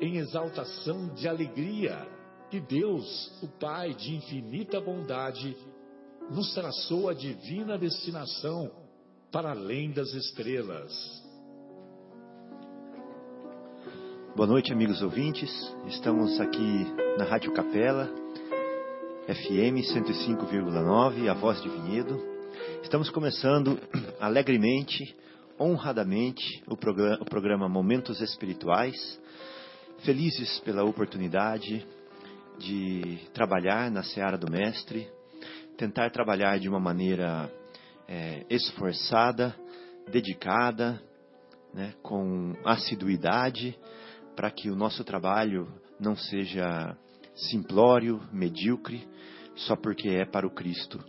em exaltação de alegria que Deus, o Pai de infinita bondade, nos traçou a divina destinação para além das estrelas. Boa noite, amigos ouvintes. Estamos aqui na Rádio Capela, FM 105,9, a voz de Vinhedo. Estamos começando alegremente, honradamente, o programa, Momentos Espirituais felizes pela oportunidade de trabalhar na seara do Mestre, tentar trabalhar de uma maneira é, esforçada, dedicada, né, com assiduidade, para que o nosso trabalho não seja simplório, medíocre, só porque é para o Cristo.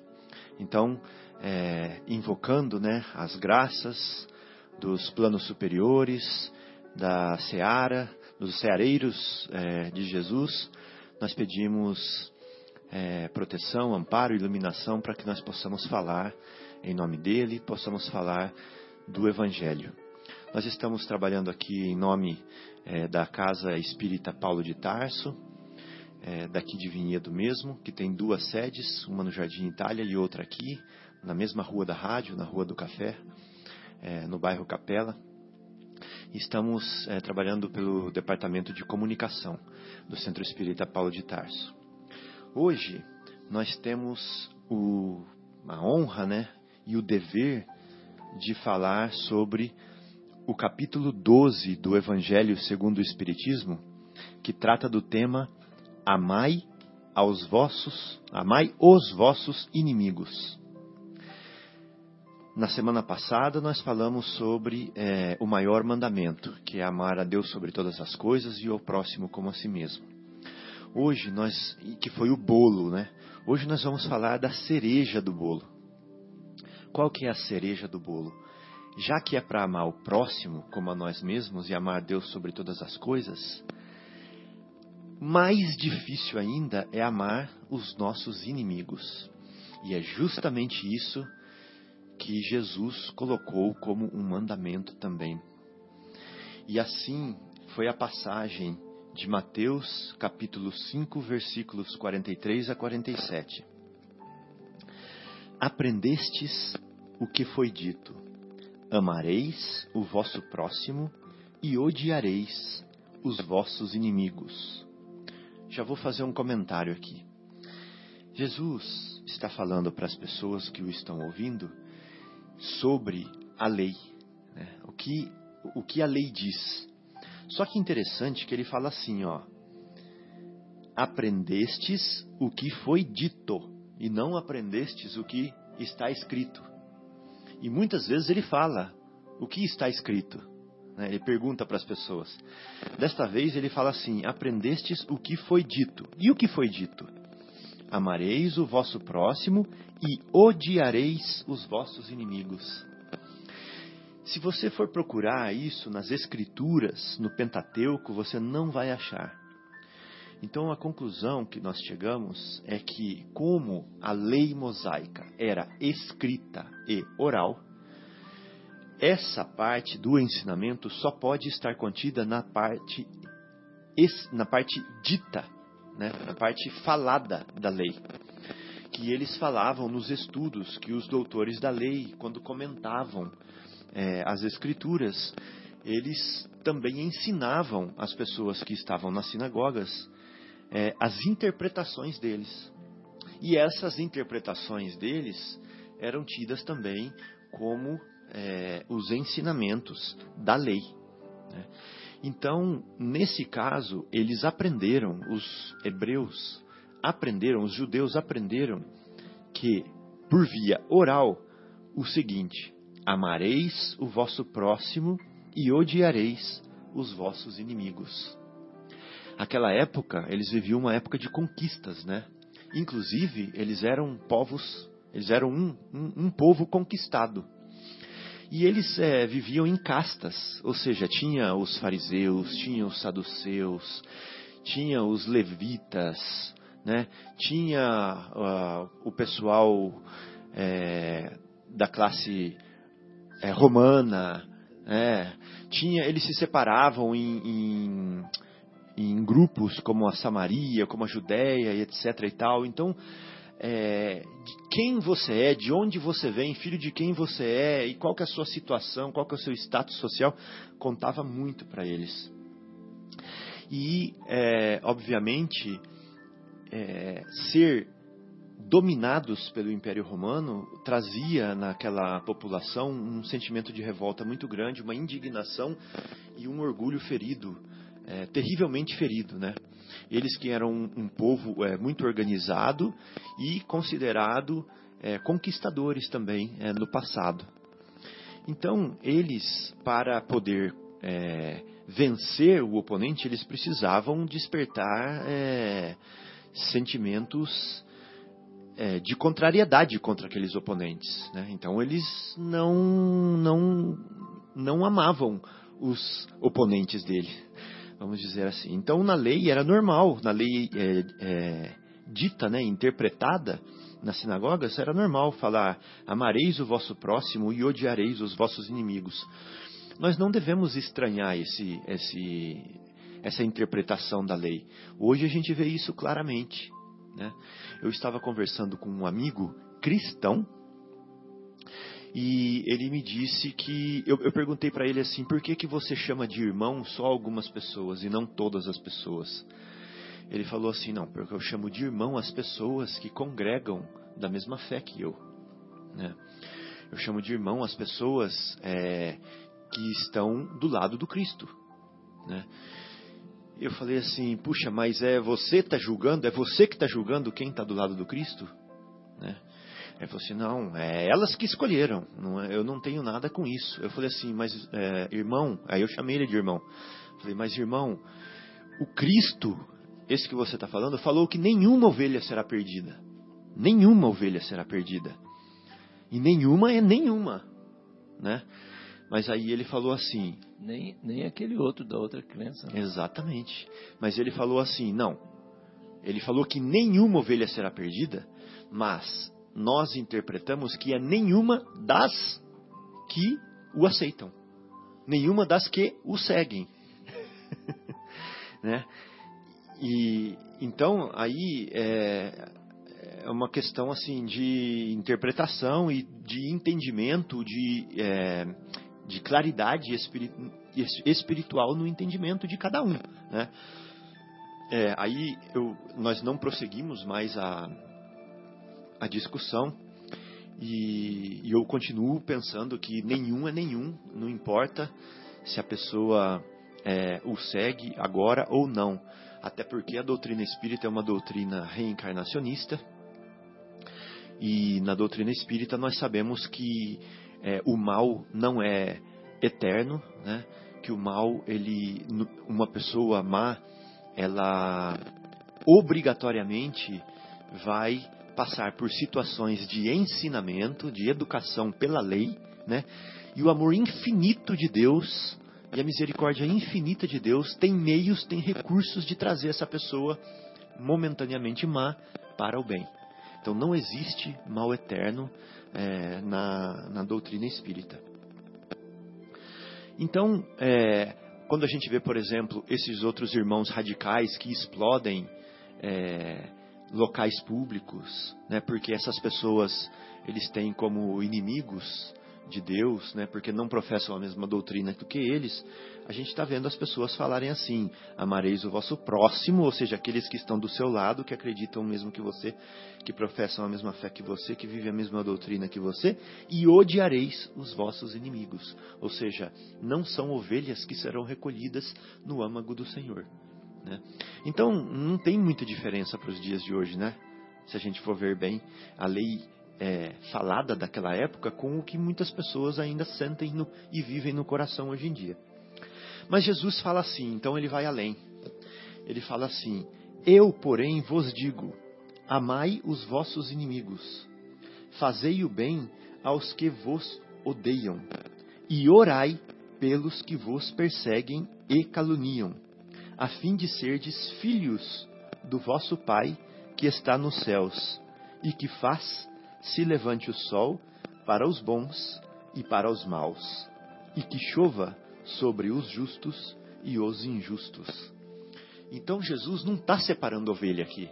Então, é, invocando né, as graças dos planos superiores, da seara, dos ceareiros é, de Jesus, nós pedimos é, proteção, amparo, iluminação para que nós possamos falar em nome dele, possamos falar do Evangelho. Nós estamos trabalhando aqui em nome é, da Casa Espírita Paulo de Tarso, é, daqui de Vinhedo mesmo, que tem duas sedes, uma no Jardim Itália e outra aqui, na mesma rua da rádio, na Rua do Café, é, no bairro Capela. Estamos é, trabalhando pelo Departamento de Comunicação do Centro Espírita Paulo de Tarso. Hoje nós temos o, a honra né, e o dever de falar sobre o capítulo 12 do Evangelho segundo o Espiritismo, que trata do tema Amai aos vossos, amai os vossos inimigos. Na semana passada nós falamos sobre é, o maior mandamento, que é amar a Deus sobre todas as coisas e o próximo como a si mesmo. Hoje nós, que foi o bolo, né? Hoje nós vamos falar da cereja do bolo. Qual que é a cereja do bolo? Já que é para amar o próximo como a nós mesmos e amar Deus sobre todas as coisas, mais difícil ainda é amar os nossos inimigos. E é justamente isso que Jesus colocou como um mandamento também. E assim foi a passagem de Mateus, capítulo 5, versículos 43 a 47. Aprendestes o que foi dito: Amareis o vosso próximo e odiareis os vossos inimigos. Já vou fazer um comentário aqui. Jesus está falando para as pessoas que o estão ouvindo sobre a lei, né? o, que, o que a lei diz. Só que interessante que ele fala assim, ó, aprendestes o que foi dito e não aprendestes o que está escrito. E muitas vezes ele fala o que está escrito. Né? Ele pergunta para as pessoas. Desta vez ele fala assim: aprendestes o que foi dito. E o que foi dito? Amareis o vosso próximo e odiareis os vossos inimigos. Se você for procurar isso nas Escrituras, no Pentateuco, você não vai achar. Então a conclusão que nós chegamos é que, como a lei mosaica era escrita e oral, essa parte do ensinamento só pode estar contida na parte, na parte dita né, a parte falada da lei, que eles falavam nos estudos, que os doutores da lei, quando comentavam é, as escrituras, eles também ensinavam as pessoas que estavam nas sinagogas é, as interpretações deles. E essas interpretações deles eram tidas também como é, os ensinamentos da lei. Né? Então, nesse caso, eles aprenderam, os hebreus aprenderam, os judeus aprenderam que, por via oral, o seguinte: amareis o vosso próximo e odiareis os vossos inimigos. Aquela época, eles viviam uma época de conquistas, né? Inclusive, eles eram povos, eles eram um, um, um povo conquistado. E eles é, viviam em castas, ou seja, tinha os fariseus, tinha os saduceus, tinha os levitas, né? tinha uh, o pessoal é, da classe é, romana, é, tinha, eles se separavam em, em, em, grupos como a Samaria, como a Judéia etc e tal. Então, é, quem você é, de onde você vem, filho de quem você é e qual que é a sua situação, qual que é o seu status social, contava muito para eles. E, é, obviamente, é, ser dominados pelo Império Romano trazia naquela população um sentimento de revolta muito grande, uma indignação e um orgulho ferido, é, terrivelmente ferido, né? Eles que eram um, um povo é, muito organizado e considerado é, conquistadores também é, no passado. Então, eles, para poder é, vencer o oponente, eles precisavam despertar é, sentimentos é, de contrariedade contra aqueles oponentes. Né? Então eles não, não, não amavam os oponentes dele, vamos dizer assim. Então na lei era normal, na lei é, é, dita, né, interpretada nas sinagogas, era normal falar: amareis o vosso próximo e odiareis os vossos inimigos. Nós não devemos estranhar esse, esse, essa interpretação da lei. Hoje a gente vê isso claramente. Né? Eu estava conversando com um amigo cristão e ele me disse que eu, eu perguntei para ele assim, por que que você chama de irmão só algumas pessoas e não todas as pessoas? Ele falou assim, não, porque eu chamo de irmão as pessoas que congregam da mesma fé que eu, né? Eu chamo de irmão as pessoas é, que estão do lado do Cristo, né? Eu falei assim, puxa, mas é você que está julgando? É você que está julgando quem está do lado do Cristo? Né? Ele falou assim, não, é elas que escolheram, não, é, eu não tenho nada com isso. Eu falei assim, mas é, irmão, aí eu chamei ele de irmão. falei, mas irmão, o Cristo, esse que você está falando, falou que nenhuma ovelha será perdida. Nenhuma ovelha será perdida. E nenhuma é nenhuma, né? Mas aí ele falou assim: nem, nem aquele outro da outra crença. Né? Exatamente. Mas ele falou assim: não. Ele falou que nenhuma ovelha será perdida, mas nós interpretamos que é nenhuma das que o aceitam, nenhuma das que o seguem. né? E então aí é, é, uma questão assim de interpretação e de entendimento, de é, de claridade espiritual no entendimento de cada um. Né? É, aí eu, nós não prosseguimos mais a, a discussão e, e, eu continuo pensando que nenhum é nenhum, não importa se a pessoa é, o segue agora ou não. Até porque a doutrina espírita é uma doutrina reencarnacionista e na doutrina espírita nós sabemos que é, o mal não é eterno, né? que o mal, ele, uma pessoa má, ela obrigatoriamente vai passar por situações de ensinamento, de educação pela lei, né? E o amor infinito de Deus e a misericórdia infinita de Deus tem meios, tem recursos de trazer essa pessoa momentaneamente má para o bem. Então não existe mal eterno é, na, na doutrina espírita. Então, é, quando a gente vê, por exemplo, esses outros irmãos radicais que explodem é, locais públicos, né, porque essas pessoas eles têm como inimigos de Deus, né, porque não professam a mesma doutrina do que eles, a gente está vendo as pessoas falarem assim: amareis o vosso próximo, ou seja, aqueles que estão do seu lado, que acreditam mesmo que você, que professam a mesma fé que você, que vivem a mesma doutrina que você, e odiareis os vossos inimigos, ou seja, não são ovelhas que serão recolhidas no âmago do Senhor. Né? Então, não tem muita diferença para os dias de hoje, né? Se a gente for ver bem, a lei é, falada daquela época com o que muitas pessoas ainda sentem no, e vivem no coração hoje em dia. Mas Jesus fala assim, então ele vai além. Ele fala assim: Eu, porém, vos digo: amai os vossos inimigos, fazei o bem aos que vos odeiam, e orai pelos que vos perseguem e caluniam, a fim de serdes filhos do vosso Pai que está nos céus, e que faz se levante o sol para os bons e para os maus, e que chova sobre os justos e os injustos. Então Jesus não está separando ovelha aqui.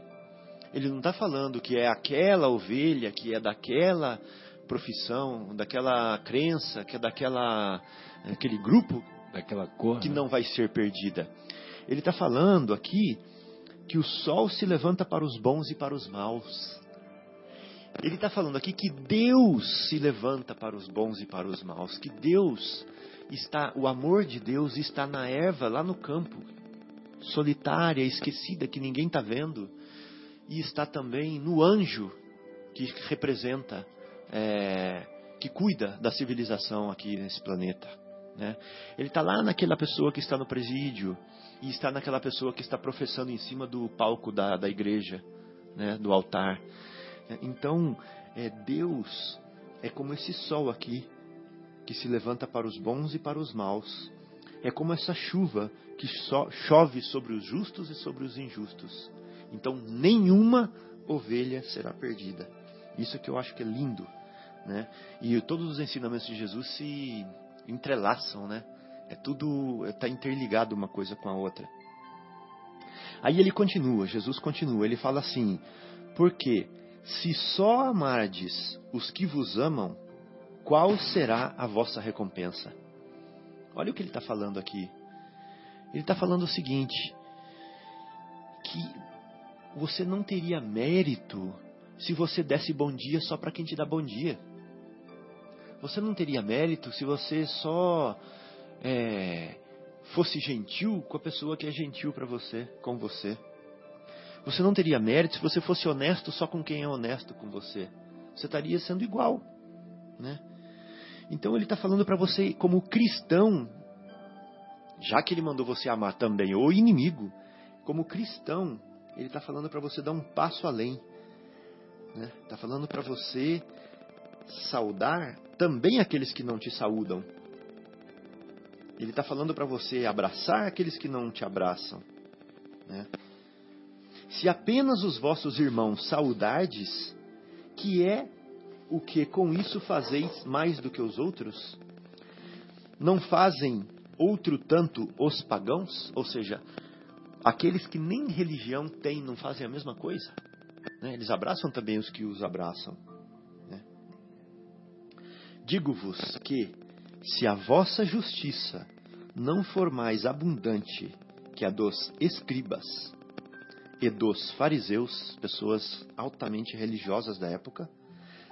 Ele não está falando que é aquela ovelha que é daquela profissão, daquela crença, que é daquela aquele grupo, daquela cor, que né? não vai ser perdida. Ele está falando aqui que o sol se levanta para os bons e para os maus. Ele está falando aqui que Deus se levanta para os bons e para os maus, que Deus está, o amor de Deus está na erva lá no campo, solitária, esquecida, que ninguém está vendo, e está também no anjo que representa, é, que cuida da civilização aqui nesse planeta. Né? Ele está lá naquela pessoa que está no presídio e está naquela pessoa que está professando em cima do palco da, da igreja, né? do altar. Então, é, Deus é como esse sol aqui, que se levanta para os bons e para os maus. É como essa chuva que so, chove sobre os justos e sobre os injustos. Então, nenhuma ovelha será perdida. Isso que eu acho que é lindo. Né? E todos os ensinamentos de Jesus se entrelaçam, né? É tudo está interligado uma coisa com a outra. Aí ele continua, Jesus continua, ele fala assim: porque se só amardes os que vos amam, qual será a vossa recompensa? Olha o que ele está falando aqui. Ele está falando o seguinte: que você não teria mérito se você desse bom dia só para quem te dá bom dia. Você não teria mérito se você só é, fosse gentil com a pessoa que é gentil para você, com você. Você não teria mérito se você fosse honesto só com quem é honesto com você. Você estaria sendo igual, né? Então ele está falando para você, como cristão, já que ele mandou você amar também o inimigo, como cristão, ele está falando para você dar um passo além. Está né? Tá falando para você saudar também aqueles que não te saúdam. Ele está falando para você abraçar aqueles que não te abraçam. Né? Se apenas os vossos irmãos saudardes, que é o que com isso fazeis mais do que os outros? Não fazem outro tanto os pagãos? Ou seja, aqueles que nem religião têm, não fazem a mesma coisa? Né? Eles abraçam também os que os abraçam. Né? Digo-vos que, se a vossa justiça não for mais abundante que a dos escribas e dos fariseus, pessoas altamente religiosas da época,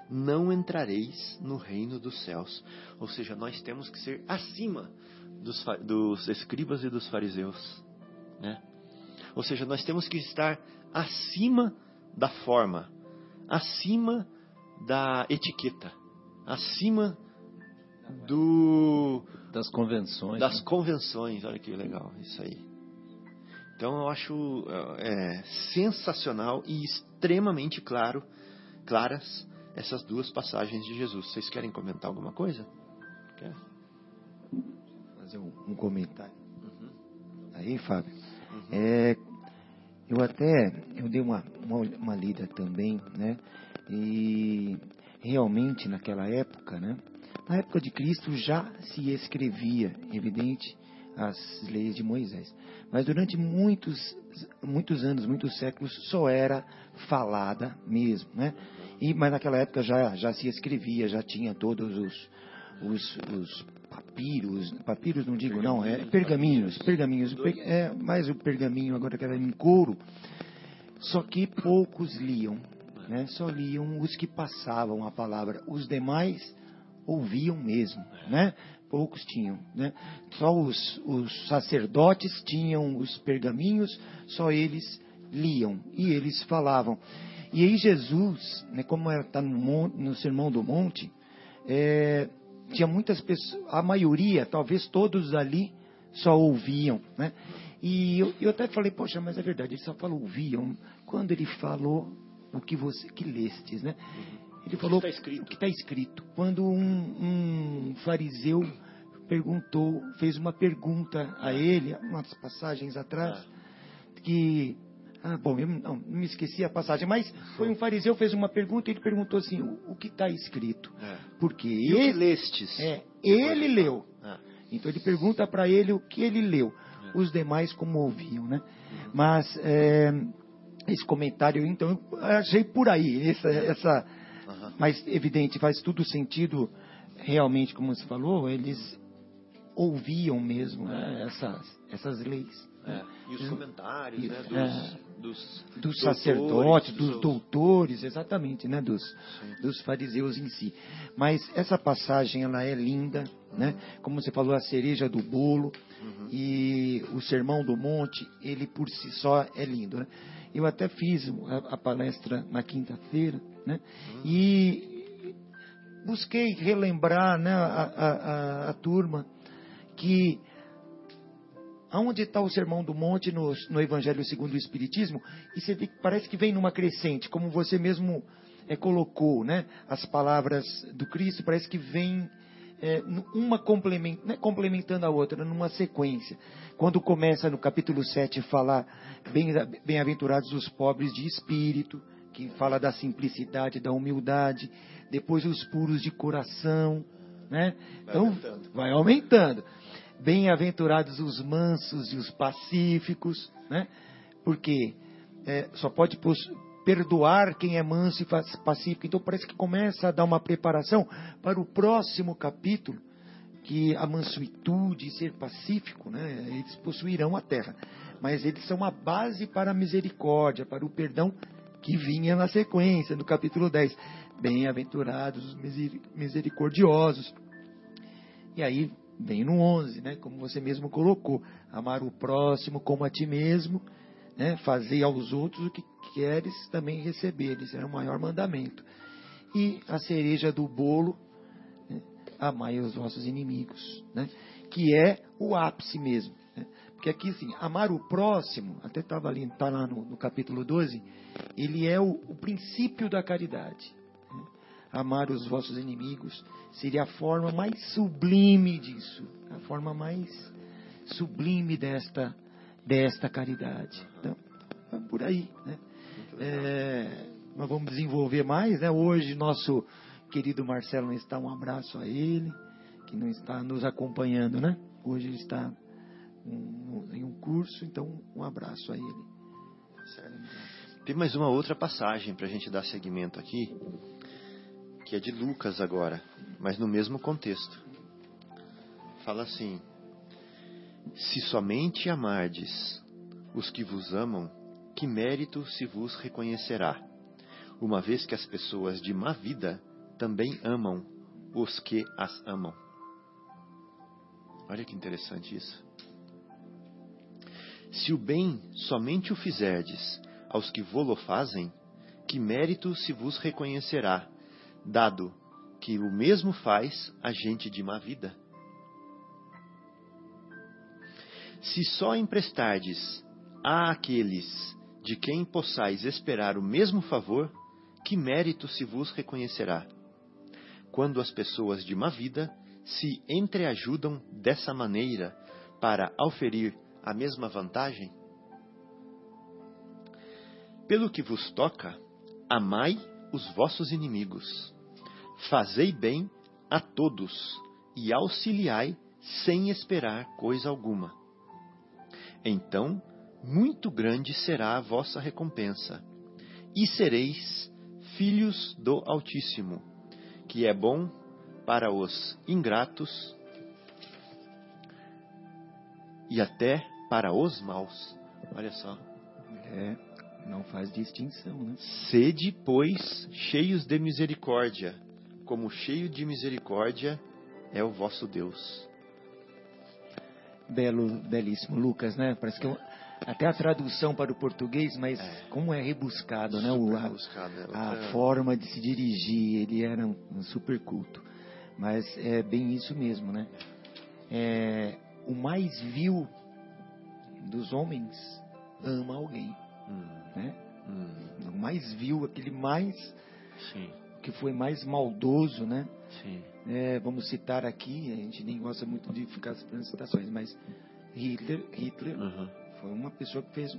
não entrareis no reino dos céus. Ou seja, nós temos que ser acima dos, dos escribas e dos fariseus. Né? Ou seja, nós temos que estar acima da forma, acima da etiqueta, acima do das convenções. Das né? convenções, olha que legal isso aí. Então eu acho é, sensacional e extremamente claro, claras essas duas passagens de Jesus. Vocês querem comentar alguma coisa? Quer? Fazer um, um comentário. Uhum. Aí, Fábio. Uhum. É, eu até eu dei uma, uma, uma lida também, né? E realmente naquela época, né? Na época de Cristo já se escrevia, evidente, as leis de Moisés. Mas durante muitos, muitos anos, muitos séculos, só era falada mesmo, né? E, mas naquela época já, já se escrevia, já tinha todos os, os, os papiros, papiros não digo não, é pergaminhos, pergaminhos, é mais o pergaminho agora que era em couro, só que poucos liam, né? Só liam os que passavam a palavra, os demais ouviam mesmo, né? Poucos tinham, né? Só os, os sacerdotes tinham os pergaminhos, só eles liam e eles falavam. E aí Jesus, né, como está no, no Sermão do Monte, é, tinha muitas pessoas, a maioria, talvez todos ali, só ouviam, né? E eu, eu até falei, poxa, mas é verdade, ele só falou ouviam. Quando ele falou o que você que lestes, né? Ele falou o que está escrito. Quando um, um, fariseu perguntou, fez uma pergunta a ele, umas passagens atrás, ah. que ah, bom, eu não, me esqueci a passagem, mas foi um fariseu fez uma pergunta e ele perguntou assim: o, o que está escrito? É. Porque e ele, lestes? É, ele leu. Ah. Então ele pergunta para ele o que ele leu. É. Os demais como ouviam, né? Uhum. Mas é, esse comentário, então, eu achei por aí essa, essa. Mas evidente faz tudo sentido realmente, como você falou, eles ouviam mesmo né, essas essas leis. É, e os comentários, né, dos, é, dos, dos sacerdotes, dos, dos doutores, exatamente, né, dos, dos fariseus em si. Mas essa passagem ela é linda, né? Como você falou, a cereja do bolo uhum. e o sermão do monte, ele por si só é lindo, né? Eu até fiz a, a palestra na quinta-feira, né? Uhum. E busquei relembrar, né, a, a, a, a turma que Aonde está o Sermão do Monte no, no, Evangelho segundo o Espiritismo? E você vê que parece que vem numa crescente, como você mesmo é, colocou, né? As palavras do Cristo parece que vem é, uma né, complementando a outra, numa sequência. Quando começa no capítulo 7 a falar bem-aventurados os pobres de espírito, que fala da simplicidade, da humildade, depois os puros de coração, né? Então, vai aumentando. Bem-aventurados os mansos e os pacíficos, né? Porque é, só pode perdoar quem é manso e pacífico. Então parece que começa a dar uma preparação para o próximo capítulo, que a mansuitude e ser pacífico, né? Eles possuirão a terra, mas eles são a base para a misericórdia, para o perdão que vinha na sequência, no capítulo 10. Bem-aventurados os misericordiosos. E aí Vem no 11, né? Como você mesmo colocou, amar o próximo como a ti mesmo, né? Fazer aos outros o que queres também receber. Isso é o maior mandamento. E a cereja do bolo, né? amai os vossos inimigos, né? Que é o ápice mesmo. Né? Porque aqui, assim, amar o próximo, até estava ali, está lá no, no, capítulo 12, ele é o, o princípio da caridade amar os vossos inimigos, seria a forma mais sublime disso, a forma mais sublime desta, desta caridade. Então, é por aí. Né? É, nós vamos desenvolver mais. Né? Hoje, nosso querido Marcelo não está, um abraço a ele, que não está nos acompanhando. Né? Hoje ele está em um curso, então um abraço a ele. Tem mais uma outra passagem para a gente dar seguimento aqui, que é de Lucas agora, mas no mesmo contexto. Fala assim: Se somente amardes os que vos amam, que mérito se vos reconhecerá, uma vez que as pessoas de má vida também amam os que as amam. Olha que interessante isso. Se o bem somente o fizerdes aos que vô-lo fazem, que mérito se vos reconhecerá, dado que o mesmo faz a gente de má vida? Se só emprestardes a aqueles de quem possais esperar o mesmo favor, que mérito se vos reconhecerá? Quando as pessoas de má vida se entreajudam dessa maneira para auferir a mesma vantagem? Pelo que vos toca, amai os vossos inimigos. Fazei bem a todos e auxiliai sem esperar coisa alguma. Então, muito grande será a vossa recompensa, e sereis filhos do Altíssimo, que é bom para os ingratos e até para os maus. Olha só. É, não faz distinção, né? Sede, pois, cheios de misericórdia, como cheio de misericórdia é o vosso Deus. Belo, belíssimo, Lucas, né? Parece que até a tradução para o português, mas É. como é rebuscado, né? O, a, rebuscado, né? a Outra- forma de se dirigir, ele era um, um super culto. Mas é bem isso mesmo, né? É, o mais vil dos homens ama alguém, Hum, né? hum, O mais vil, aquele mais sim, que foi mais maldoso, né? É, vamos citar aqui, a gente nem gosta muito de ficar citando citações, mas Hitler, Hitler Uhum, foi uma pessoa que fez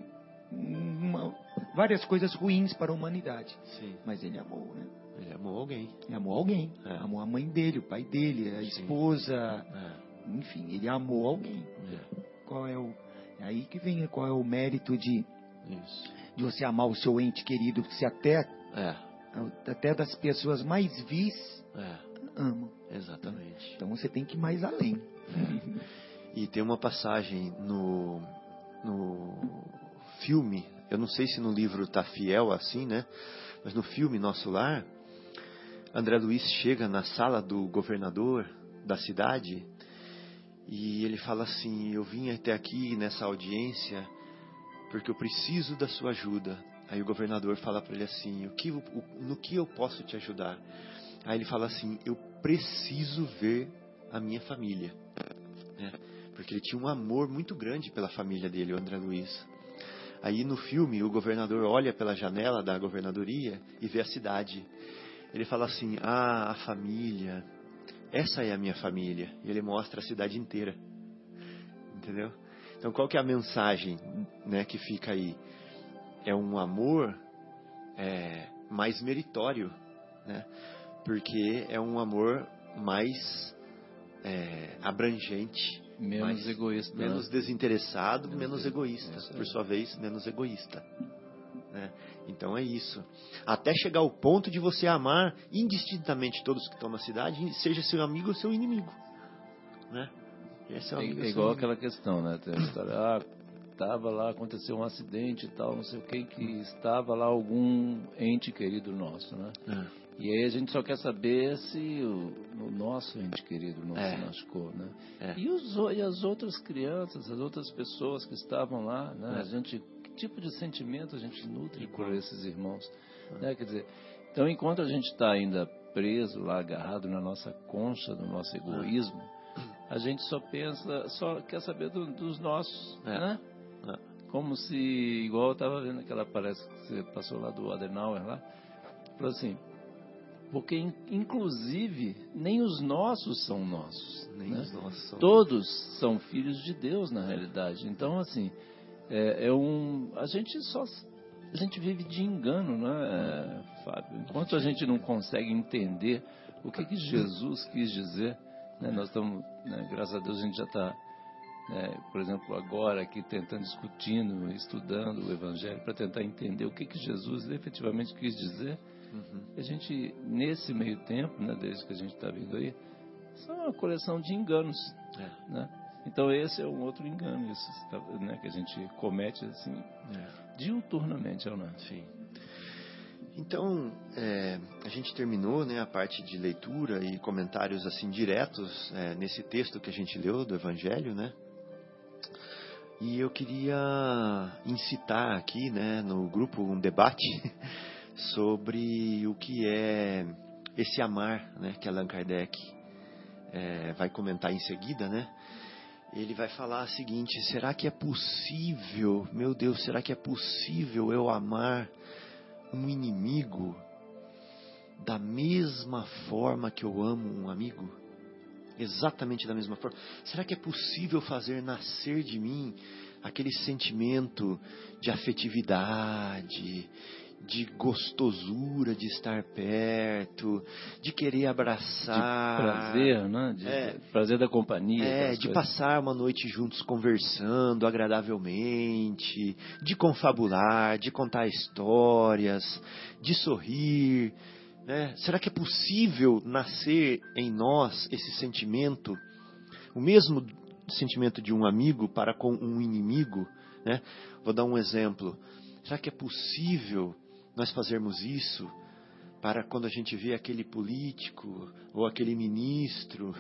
uma- várias coisas ruins para a humanidade, sim. mas ele amou, né? Ele amou alguém. Ele amou alguém, É. amou a mãe dele, o pai dele, a Sim. esposa, É, enfim, ele amou alguém. é, Qual é o é aí que vem qual é o mérito de, isso. de você amar o seu ente querido, que se até É, até das pessoas mais vis é, amam. exatamente. Então você tem que ir mais além. E tem uma passagem no, no filme, eu não sei se no livro tá fiel assim, né? Mas no filme Nosso Lar, André Luiz chega na sala do governador da cidade e ele fala assim: Eu vim até aqui nessa audiência porque eu preciso da sua ajuda. Aí o governador fala para ele assim: o que, o- No que eu posso te ajudar? Aí ele fala assim: Eu preciso ver a minha família. né? Porque ele tinha um amor muito grande pela família dele, o André Luiz. Aí no filme, o governador olha pela janela da governadoria e vê a cidade. Ele fala assim: Ah, a família, essa é a minha família. E ele mostra a cidade inteira. Entendeu? Então qual que é a mensagem né, que fica aí? É um amor é, mais meritório, né? Porque é um amor mais é, abrangente, Menos mais- egoísta. né? menos desinteressado, menos, Menos egoísta, aí. por sua vez, menos egoísta. né? Então é isso. Até chegar ao ponto de você amar indistintamente todos que estão na cidade, seja seu amigo ou seu inimigo. Né? É, É, amigo ou é seu igual aquela questão, né? Tem a história, ah, tava lá, aconteceu um acidente e tal, não sei o que, que estava lá algum ente querido nosso, né? É. E aí a gente só quer saber se o, o nosso ente querido não É. se machucou, né? É. E, os, e as outras crianças, as outras pessoas que estavam lá, né? É. A gente, que tipo de sentimento a gente nutre por esses irmãos? Né? Quer dizer, então enquanto a gente está ainda preso lá, agarrado na nossa concha, no nosso egoísmo, a gente só pensa, só quer saber do- dos nossos, É. né? É. Como se, igual eu estava vendo aquela palestra que você passou lá do Adenauer lá, falou assim, porque in- inclusive nem os nossos são nossos, Nem né? os nossos são- Todos são filhos de Deus na realidade. Então assim, é, é um, a gente só a gente vive de engano, né, Fábio? Enquanto a gente não consegue entender o que que Jesus quis dizer, né? Nós estamos, né, graças a Deus a gente já está né, por exemplo, agora aqui tentando, discutindo, estudando o Evangelho para tentar entender o que, que Jesus efetivamente quis dizer. Uhum. A gente, nesse meio tempo, né, desde que a gente está vindo aí, são uma coleção de enganos. É. Né? Então esse é um outro engano isso, né, que a gente comete assim, É. diuturnamente, é não? é? Sim. Então, é, a gente terminou né, a parte de leitura e comentários assim diretos é, nesse texto que a gente leu do Evangelho, né? E eu queria incitar aqui, né, no grupo um debate sobre o que é esse amar, né, que Allan Kardec é, vai comentar em seguida, né? Ele vai falar o seguinte: será que é possível, meu Deus, será que é possível eu amar um inimigo da mesma forma que eu amo um amigo? Exatamente da mesma forma. Será que é possível fazer nascer de mim aquele sentimento de afetividade, de gostosura de estar perto, de querer abraçar, De prazer, né? De, É. prazer da companhia. é, de coisas. passar uma noite juntos conversando agradavelmente, de confabular, de contar histórias, de sorrir, Né? Será que é possível nascer em nós esse sentimento, o mesmo sentimento de um amigo para com um inimigo? Né? Vou dar um exemplo. Será que é possível nós fazermos isso para quando a gente vê aquele político ou aquele ministro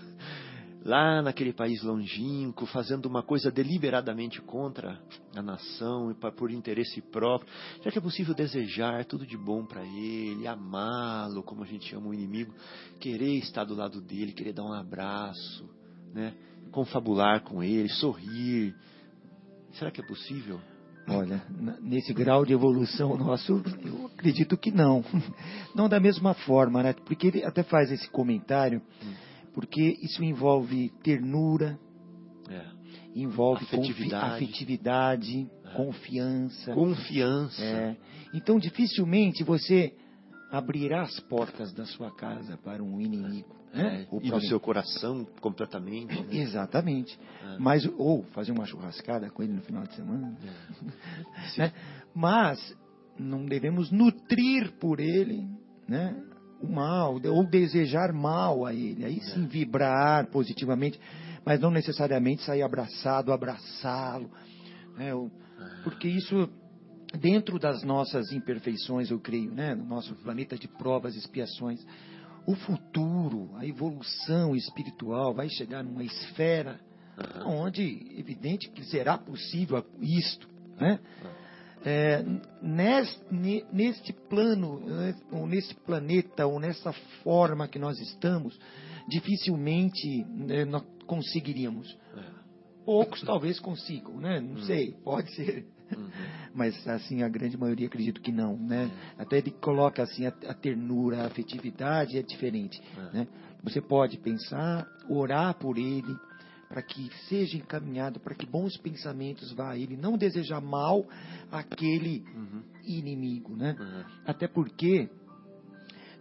lá naquele país longínquo, fazendo uma coisa deliberadamente contra a nação e por interesse próprio. Será que é possível desejar tudo de bom para ele, amá-lo, como a gente ama o inimigo, querer estar do lado dele, querer dar um abraço, né? confabular com ele, sorrir? Será que é possível? Olha, nesse grau de evolução nosso, eu acredito que não. Não da mesma forma, né? Porque ele até faz esse comentário, porque isso envolve ternura, É. envolve Afetividade. confi- afetividade É. confiança. Confiança. É. Então, dificilmente você abrirá as portas da sua casa para um inimigo. Né? É, Ou para do um- seu coração completamente. né? Exatamente. É. Mas, ou fazer uma churrascada com ele no final de semana. Sim. né? Mas não devemos nutrir por ele né? o mal, ou desejar mal a ele. Aí sim vibrar positivamente, mas não necessariamente sair abraçado, abraçá-lo. né? O- Porque isso, dentro das nossas imperfeições, eu creio, né? no nosso planeta de provas e expiações, o futuro, a evolução espiritual vai chegar numa esfera onde, evidente que será possível isto, né? É, nes- ne- neste plano, né, ou neste planeta, ou nessa forma que nós estamos, dificilmente né, nós conseguiríamos. Poucos talvez consigam, né? Não sei, pode ser. Mas assim, a grande maioria acredito que não, né? Até ele coloca assim, a, a ternura, a afetividade é diferente, né? Você pode pensar, orar por ele, para que seja encaminhado, para que bons pensamentos vá a ele, não desejar mal àquele Uhum. inimigo, né? Uhum. Até porque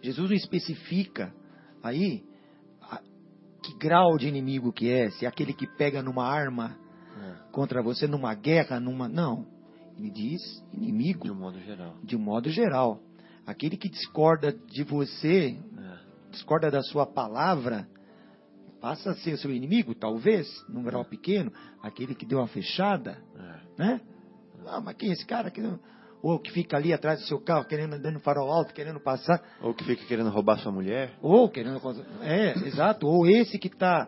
Jesus não especifica aí a- que grau de inimigo que é, se é aquele que pega numa arma É. contra você numa guerra, numa. Não. Ele diz inimigo De um modo geral. de um modo geral. Aquele que discorda de você, É. discorda da sua palavra, passa a ser seu inimigo, talvez, num grau pequeno. Aquele que deu uma fechada, É. né? Ah, mas quem é esse cara? Que não- Ou que fica ali atrás do seu carro, querendo dando farol alto, querendo passar. Ou que fica querendo roubar sua mulher. Ou querendo. É, exato. Ou esse que está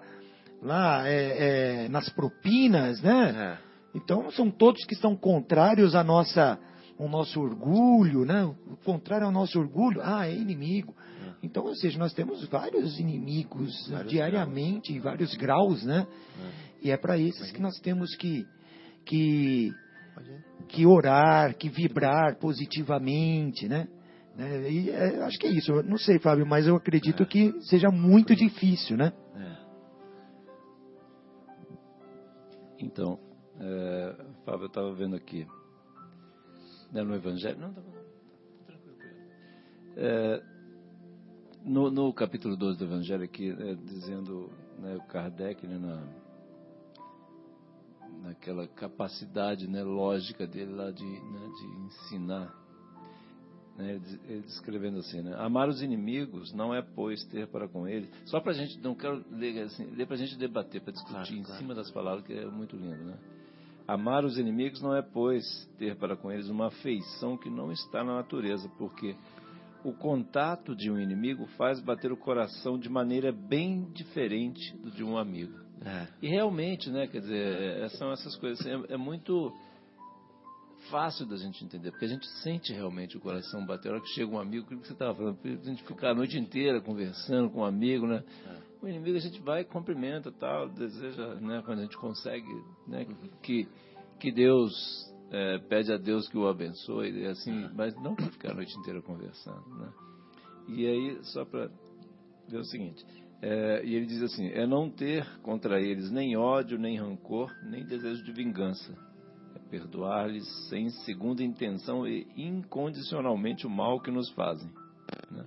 lá é, é, nas propinas, né? É. Então são todos que estão contrários à nossa, ao nosso orgulho, né? O contrário ao nosso orgulho, ah, é inimigo. Então, ou seja, nós temos vários inimigos Vários diariamente, em vários graus, né? E é para esses que nós temos que, que, que orar, que vibrar positivamente, né? Né? E é, acho que é isso. Eu não sei, Fábio, mas eu acredito É. que seja muito difícil, né? É. Então, é, Fábio, eu estava vendo aqui, né, no Evangelho. Não, tá, tranquilo. É, no, no capítulo 12 do Evangelho, aqui, é, dizendo né, o Kardec, né, na, naquela capacidade né, lógica dele lá de, né, de ensinar. Né, ele- ele descrevendo assim, né, amar os inimigos não é pois ter para com eles. Só para a gente, não quero ler assim, ler para a gente debater, para discutir Claro, em claro. cima das palavras que é muito lindo, né? Amar os inimigos não é pois ter para com eles uma afeição que não está na natureza, porque o contato de um inimigo faz bater o coração de maneira bem diferente do de um amigo. É. E realmente, né, quer dizer, é- são essas coisas. assim, É, é muito fácil da gente entender, porque a gente sente realmente o coração bater. A hora que chega um amigo, aquilo que você estava falando, a gente ficar a noite inteira conversando com um amigo, né? O inimigo a gente vai, cumprimenta tal, deseja, né, quando a gente consegue, né, que, que Deus, é, pede a Deus que o abençoe, e assim, mas não para ficar a noite inteira conversando, né? E aí, só para ver o seguinte, é, e ele diz assim, é não ter contra eles nem ódio, nem rancor, nem desejo de vingança. É perdoar-lhes sem segunda intenção e incondicionalmente o mal que nos fazem. né?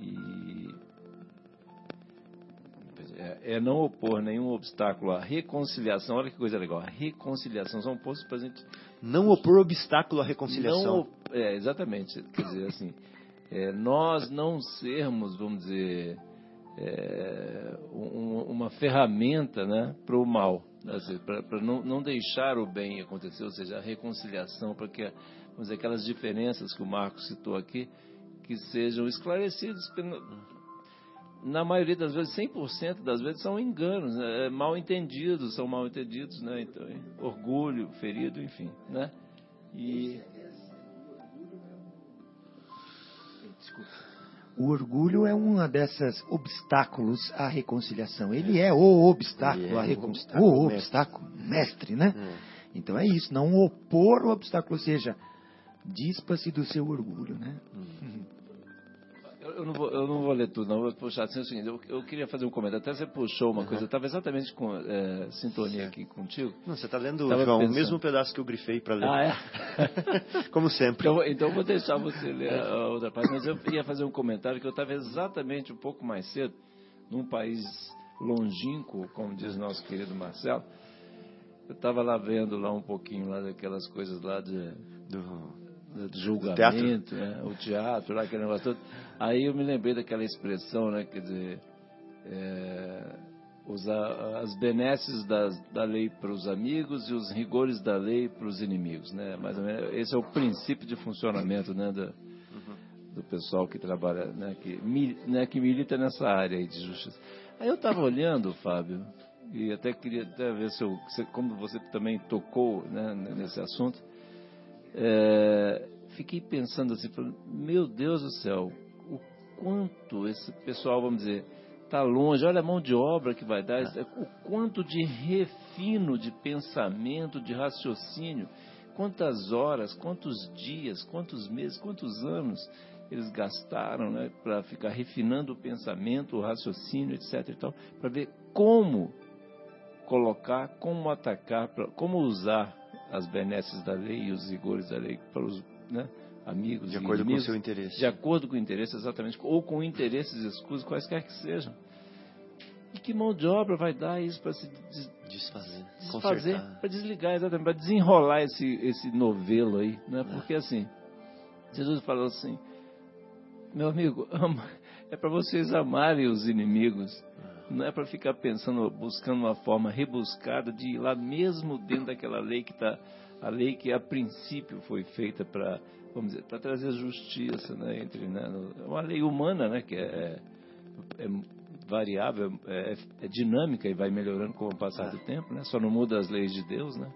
E é, é não opor nenhum obstáculo à reconciliação. Olha que coisa legal. A reconciliação são postos para a gente Não opor obstáculo à reconciliação. não, é, exatamente. Quer dizer, assim, é, nós não sermos, vamos dizer, é, um, uma ferramenta né, para o mal, assim, para não, não, deixar o bem acontecer, ou seja, a reconciliação, para que vamos dizer, aquelas diferenças que o Marcos citou aqui, que sejam esclarecidas. Na maioria das vezes, 100% das vezes, são enganos, né, é, mal entendidos, são mal entendidos, né? Então, orgulho, ferido, enfim, né? E O orgulho é um desses obstáculos à reconciliação. Ele é, é o obstáculo é à reconciliação. O obstáculo, mestre, né? É. Então é isso, não opor o obstáculo, ou seja, dispa-se do seu orgulho, né? Hum. Eu não, vou, eu não vou ler tudo, não. Vou puxar assim, é o seguinte, eu, eu, queria fazer um comentário. Até você puxou uma uhum. coisa, eu estava exatamente com é, sintonia aqui contigo. Não, você está lendo, João, pensando. o mesmo pedaço que eu grifei para ler. Ah, é? Como sempre. Então, então eu vou deixar você ler a outra parte. Mas eu ia fazer um comentário que eu estava exatamente um pouco mais cedo, num país longínquo, como diz nosso querido Marcelo. Eu estava lá vendo lá um pouquinho lá daquelas coisas lá de... Do do julgamento, teatro. Né? o teatro, lá, aquele negócio todo. Aí eu me lembrei daquela expressão, né? Quer dizer, é, as benesses das, da lei para os amigos e os rigores da lei para os inimigos, né? Mais ou menos, esse é o princípio de funcionamento, né? Da, do pessoal que trabalha, né? Que, né, que milita nessa área aí de justiça. Aí eu estava olhando, Fábio, e até queria até ver se eu, como você também tocou né, nesse assunto, é, fiquei pensando assim, meu Deus do céu, quanto esse pessoal, vamos dizer, está longe, olha a mão de obra que vai dar, é. o quanto de refino de pensamento, de raciocínio, quantas horas, quantos dias, quantos meses, quantos anos eles gastaram né, para ficar refinando o pensamento, o raciocínio, etc. e tal, para ver como colocar, como atacar, pra, como usar as benesses da lei e os rigores da lei para os né, amigos de acordo inimigos, com o seu interesse. De acordo com o interesse, exatamente, ou com interesses escusos, quaisquer que sejam. E que mão de obra vai dar isso para se des desfazer, desfazer para desligar, exatamente, para desenrolar esse, esse novelo aí, né? É. Porque assim, Jesus falou assim, meu amigo, ama, é para vocês amarem os inimigos, é. não é para ficar pensando, buscando uma forma rebuscada de ir lá mesmo dentro daquela lei que está a lei que a princípio foi feita para vamos dizer para trazer justiça né entre né, é uma lei humana né que é, é, é variável é, é, dinâmica e vai melhorando com o passar do tempo né só não muda as leis de Deus né.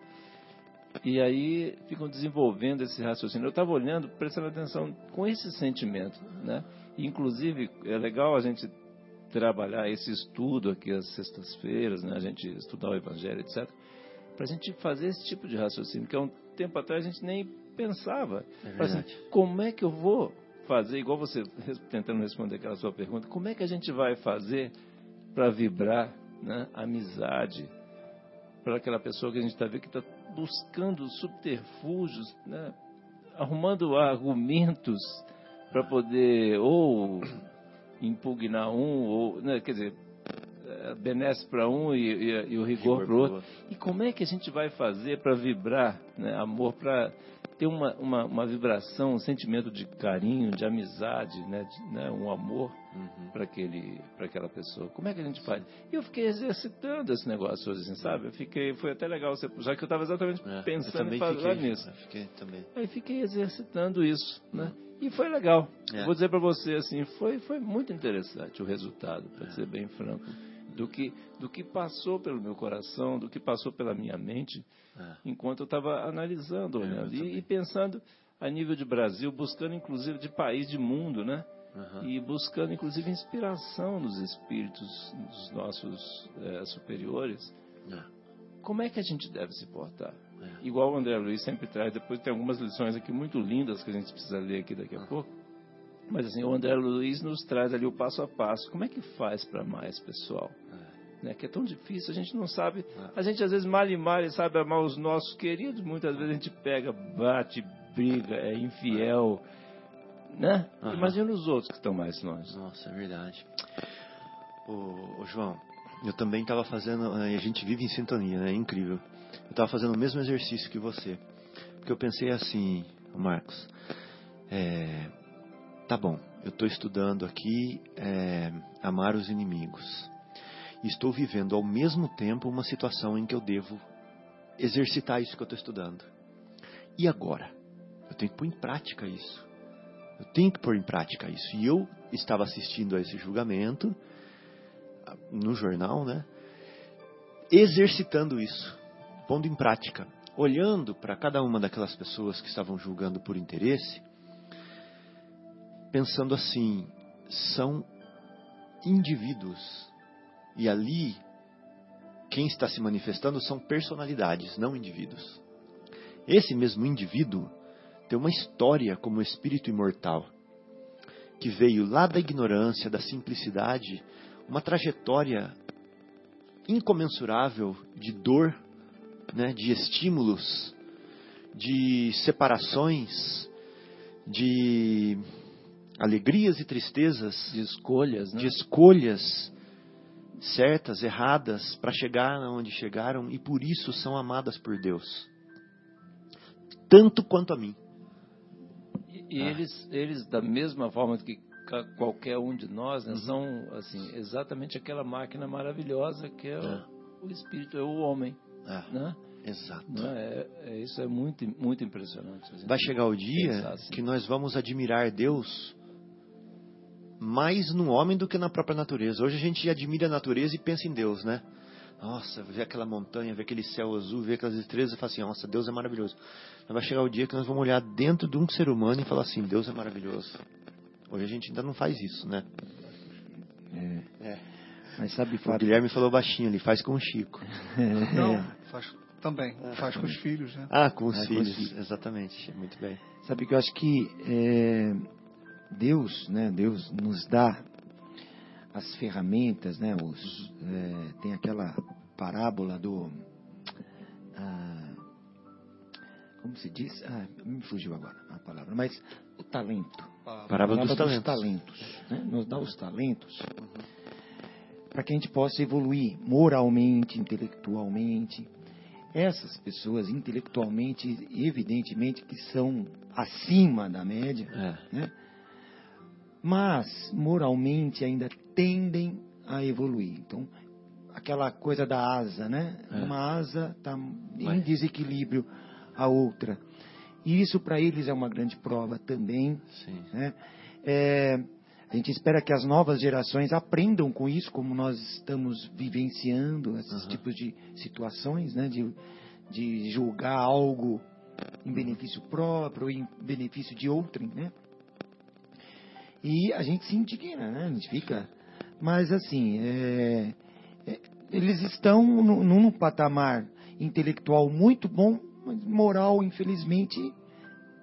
E aí ficam desenvolvendo esse raciocínio. Eu estava olhando prestando atenção com esse sentimento né. E, inclusive é legal a gente trabalhar esse estudo aqui às sextas-feiras né a gente estudar o Evangelho etc para a gente fazer esse tipo de raciocínio, que há um tempo atrás a gente nem pensava. É assim, como é que eu vou fazer, igual você tentando responder aquela sua pergunta, como é que a gente vai fazer para vibrar né, amizade para aquela pessoa que a gente está vendo que está buscando subterfúgios, né, arrumando argumentos para poder ou impugnar um, ou, né, quer dizer, benesse para um e, e, e, o rigor, para o outro. E como é que a gente vai fazer para vibrar né, amor, para ter uma, uma, uma, vibração, um sentimento de carinho, de amizade, né, de, né um amor uhum. para aquela pessoa? Como é que a gente faz? E eu fiquei exercitando esse negócio hoje, assim, sabe? Eu fiquei, foi até legal, já que eu estava exatamente é, pensando em fazer fiquei, nisso. Fiquei também. Aí fiquei exercitando isso, né? E foi legal. É. Vou dizer para você assim, foi, foi muito interessante o resultado, para é. ser bem franco do que, do que passou pelo meu coração, do que passou pela minha mente, é. enquanto eu estava analisando, olhando e, e, pensando a nível de Brasil, buscando inclusive de país, de mundo, né? Uhum. E buscando inclusive inspiração nos espíritos dos nossos é, superiores. É. Como é que a gente deve se portar? É. Igual o André Luiz sempre traz, depois tem algumas lições aqui muito lindas que a gente precisa ler aqui daqui a pouco. Mas assim, o André Luiz nos traz ali o passo a passo. Como é que faz para mais, pessoal? É. Né? Que é tão difícil, a gente não sabe. É. A gente às vezes mal e mal sabe amar os nossos queridos. Muitas vezes a gente pega, bate, briga, é infiel. Né? Uhum. Imagina os outros que estão mais longe. Nossa, é verdade. Ô, ô João, eu também estava fazendo. Eh, a gente vive em sintonia, né? É incrível. Eu estava fazendo o mesmo exercício que você. Porque eu pensei assim, Marcos. É, tá bom, eu estou estudando aqui é, amar os inimigos. Estou vivendo ao mesmo tempo uma situação em que eu devo exercitar isso que eu estou estudando. E agora? Eu tenho que pôr em prática isso. Eu tenho que pôr em prática isso. E eu estava assistindo a esse julgamento no jornal, né? Exercitando isso, pondo em prática, olhando para cada uma daquelas pessoas que estavam julgando por interesse, pensando assim: são indivíduos. E ali, quem está se manifestando são personalidades, não indivíduos. Esse mesmo indivíduo tem uma história como espírito imortal, que veio lá da ignorância, da simplicidade, uma trajetória incomensurável de dor, né, de estímulos, de separações, de alegrias e tristezas, de escolhas, né? de escolhas certas, erradas, para chegar onde chegaram e por isso são amadas por Deus, tanto quanto a mim. E, ah. eles, eles, da mesma forma que qualquer um de nós, né, uhum. são assim, exatamente aquela máquina maravilhosa que é, é. O, o, espírito, é o homem. É. Né? Exato. É, é, isso é muito, muito impressionante. Vai chegar o dia assim. que nós vamos admirar Deus mais no homem do que na própria natureza. Hoje a gente admira a natureza e pensa em Deus, né? Nossa, ver aquela montanha, ver aquele céu azul, ver aquelas estrelas e falar assim, nossa, Deus é maravilhoso. Mas vai chegar o dia que nós vamos olhar dentro de um ser humano e falar assim, Deus é maravilhoso. Hoje a gente ainda não faz isso, né? É. é. Mas sabe, Fábio... O Guilherme falou baixinho, ele faz com o Chico. Não, faz também, faz com os filhos, né? Ah, com os, filhos, com os filhos, exatamente, muito bem. Sabe que eu acho que é, Deus, né, Deus nos dá as ferramentas, né, os, é, tem aquela parábola do ah, como se diz? Ah, me fugiu agora a palavra, mas o talento. Parábola, dos, dos talentos. talentos né? Nos dá os talentos para que a gente possa evoluir moralmente, intelectualmente. Essas pessoas, intelectualmente, evidentemente que são acima da média, é. né? Mas moralmente ainda tendem a evoluir. Então, aquela coisa da asa, né? É. Uma asa está em desequilíbrio a outra. E isso para eles é uma grande prova também. Sim. Né? É, a gente espera que as novas gerações aprendam com isso, como nós estamos vivenciando esses uhum. tipos de situações, né? de, de julgar algo em benefício próprio, em benefício de outrem, né? E a gente se indigna, né? A gente fica. Mas assim, é, é, eles estão no, num patamar intelectual muito bom, mas moral, infelizmente,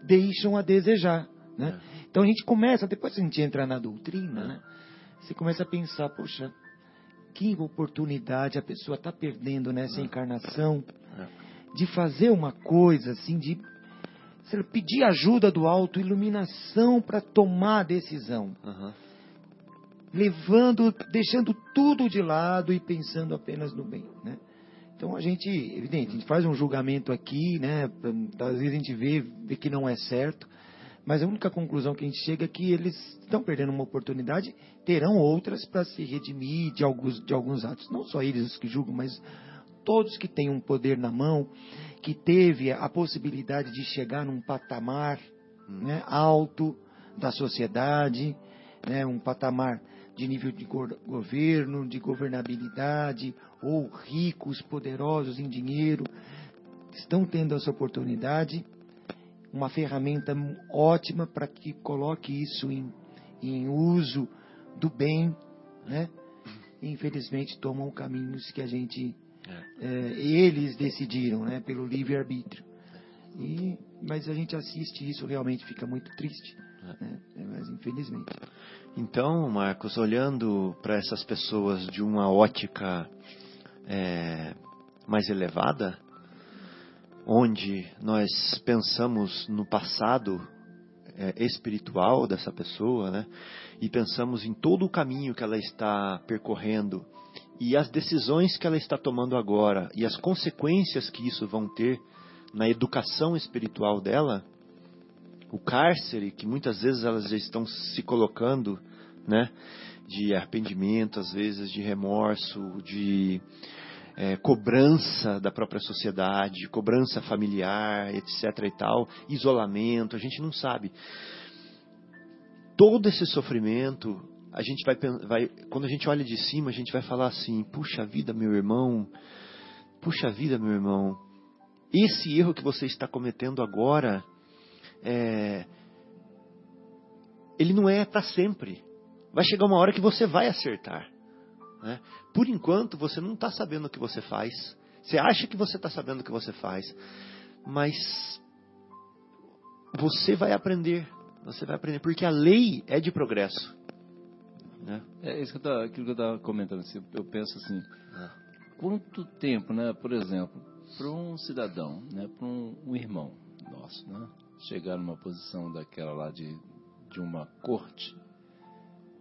deixam a desejar. Né? É. Então a gente começa, depois a gente entra na doutrina, é. né? você começa a pensar, poxa, que oportunidade a pessoa está perdendo nessa é. encarnação de fazer uma coisa assim, de pedir ajuda do alto, iluminação para tomar a decisão. Uhum. Levando, deixando tudo de lado e pensando apenas no bem. Né? Então a gente, evidente, a gente faz um julgamento aqui, né? Às vezes a gente vê, vê que não é certo, mas a única conclusão que a gente chega é que eles estão perdendo uma oportunidade, terão outras para se redimir de alguns, de alguns atos. Não só eles os que julgam, mas todos que têm um poder na mão, que teve a possibilidade de chegar num patamar hum. né, alto da sociedade, né, um patamar de nível de governo, de governabilidade, ou ricos, poderosos em dinheiro, estão tendo essa oportunidade, uma ferramenta ótima para que coloque isso em, em uso do bem, né? Infelizmente tomam caminhos que a gente, é. Eles decidiram, né? Pelo livre arbítrio. E, mas a gente assiste isso realmente fica muito triste, é. né? Mas infelizmente. Então, Marcos, olhando para essas pessoas de uma ótica é, mais elevada, onde nós pensamos no passado é, espiritual dessa pessoa, né? E pensamos em todo o caminho que ela está percorrendo e as decisões que ela está tomando agora e as consequências que isso vão ter na educação espiritual dela, o cárcere que muitas vezes elas já estão se colocando, né? De arrependimento, às vezes de remorso, de é, cobrança da própria sociedade, cobrança familiar, etc. e tal, isolamento, a gente não sabe. Todo esse sofrimento, a gente vai, vai, quando a gente olha de cima, a gente vai falar assim: puxa vida, meu irmão, puxa vida, meu irmão, esse erro que você está cometendo agora, é, ele não é para sempre. Vai chegar uma hora que você vai acertar. Né? Por enquanto, você não está sabendo o que você faz. Você acha que você está sabendo o que você faz. Mas você vai aprender. Você vai aprender. Porque a lei é de progresso. Né? É isso que eu tava, aquilo que eu estava comentando. Assim, eu penso assim: ah. quanto tempo, né, por exemplo, para um cidadão, né, para um, um, irmão nosso, né, chegar numa posição daquela lá de, de uma corte,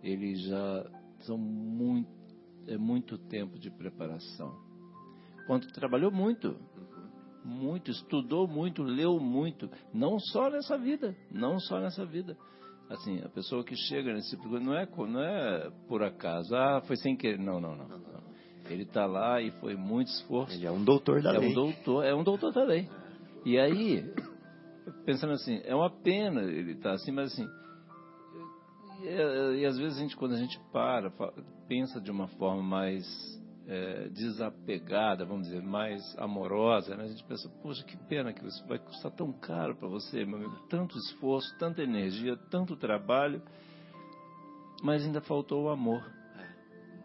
eles já são muito é muito tempo de preparação. Quando trabalhou muito, muito, estudou muito, leu muito, não só nessa vida, não só nessa vida. Assim, a pessoa que chega nesse não é não é por acaso, ah, foi sem querer, não, não, não. não. Ele está lá e foi muito esforço. Ele é um doutor da é lei. Um doutor, é um doutor da lei. E aí, pensando assim, é uma pena ele estar tá assim, mas assim, e, e, às vezes a gente, quando a gente para, pensa de uma forma mais é, desapegada, vamos dizer, mais amorosa, né? a gente pensa, poxa, que pena que isso vai custar tão caro para você, meu amigo, tanto esforço, tanta energia, tanto trabalho, mas ainda faltou o amor.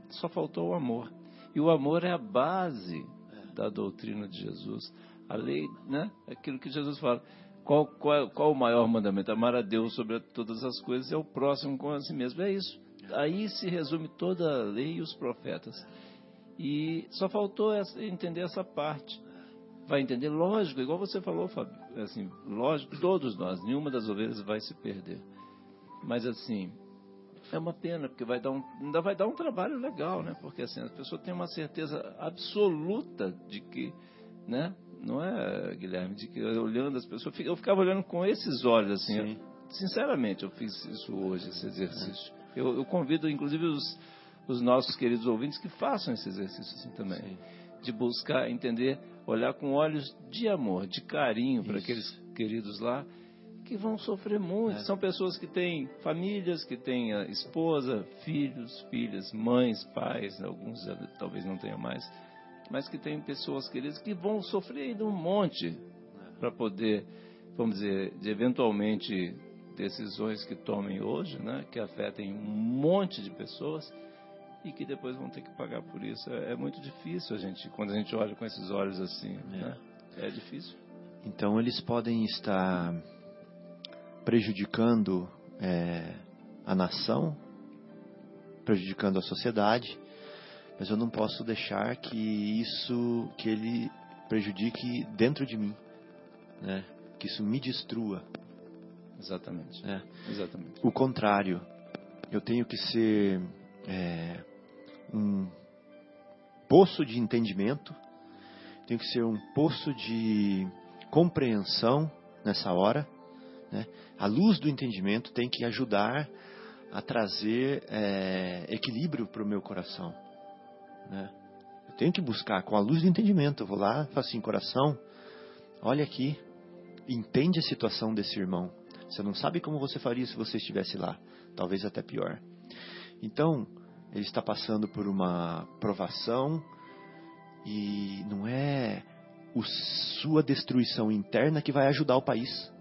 Só faltou o amor. E o amor é a base da doutrina de Jesus. A lei, né? Aquilo que Jesus fala. Qual, qual, qual o maior mandamento? Amar a Deus sobre todas as coisas e ao próximo como a si mesmo. É isso. Aí se resume toda a lei e os profetas. E só faltou essa, entender essa parte. Vai entender? Lógico, igual você falou, Fábio. Assim, lógico, todos nós, nenhuma das ovelhas vai se perder. Mas assim, é uma pena, porque vai dar um, ainda vai dar um trabalho legal, né? Porque assim, a pessoa tem uma certeza absoluta de que, né? não é, Guilherme, de que olhando as pessoas, eu ficava olhando com esses olhos assim. Eu, sinceramente, eu fiz isso hoje, esse exercício. Eu, eu convido, inclusive, os, os, nossos queridos ouvintes que façam esse exercício assim também, Sim. de buscar entender, olhar com olhos de amor, de carinho para aqueles queridos lá que vão sofrer muito. É. São pessoas que têm famílias, que têm esposa, filhos, filhas, mães, pais, alguns talvez não tenham mais mas que tem pessoas queridas que vão sofrer ainda um monte para poder, vamos dizer, de eventualmente decisões que tomem hoje, né, que afetem um monte de pessoas e que depois vão ter que pagar por isso. É, é muito difícil a gente, quando a gente olha com esses olhos assim, é, né? é difícil. Então eles podem estar prejudicando é, a nação, prejudicando a sociedade, mas eu não posso deixar que isso, que ele prejudique dentro de mim, né? Que isso me destrua. Exatamente. É. Exatamente. O contrário, eu tenho que ser é, um poço de entendimento, tenho que ser um poço de compreensão nessa hora. Né? A luz do entendimento tem que ajudar a trazer é, equilíbrio para o meu coração. Né? Eu tenho que buscar com a luz do entendimento. Eu vou lá, faço assim, coração, olha aqui, entende a situação desse irmão. Você não sabe como você faria se você estivesse lá, talvez até pior. Então, ele está passando por uma provação e não é o sua destruição interna que vai ajudar o país.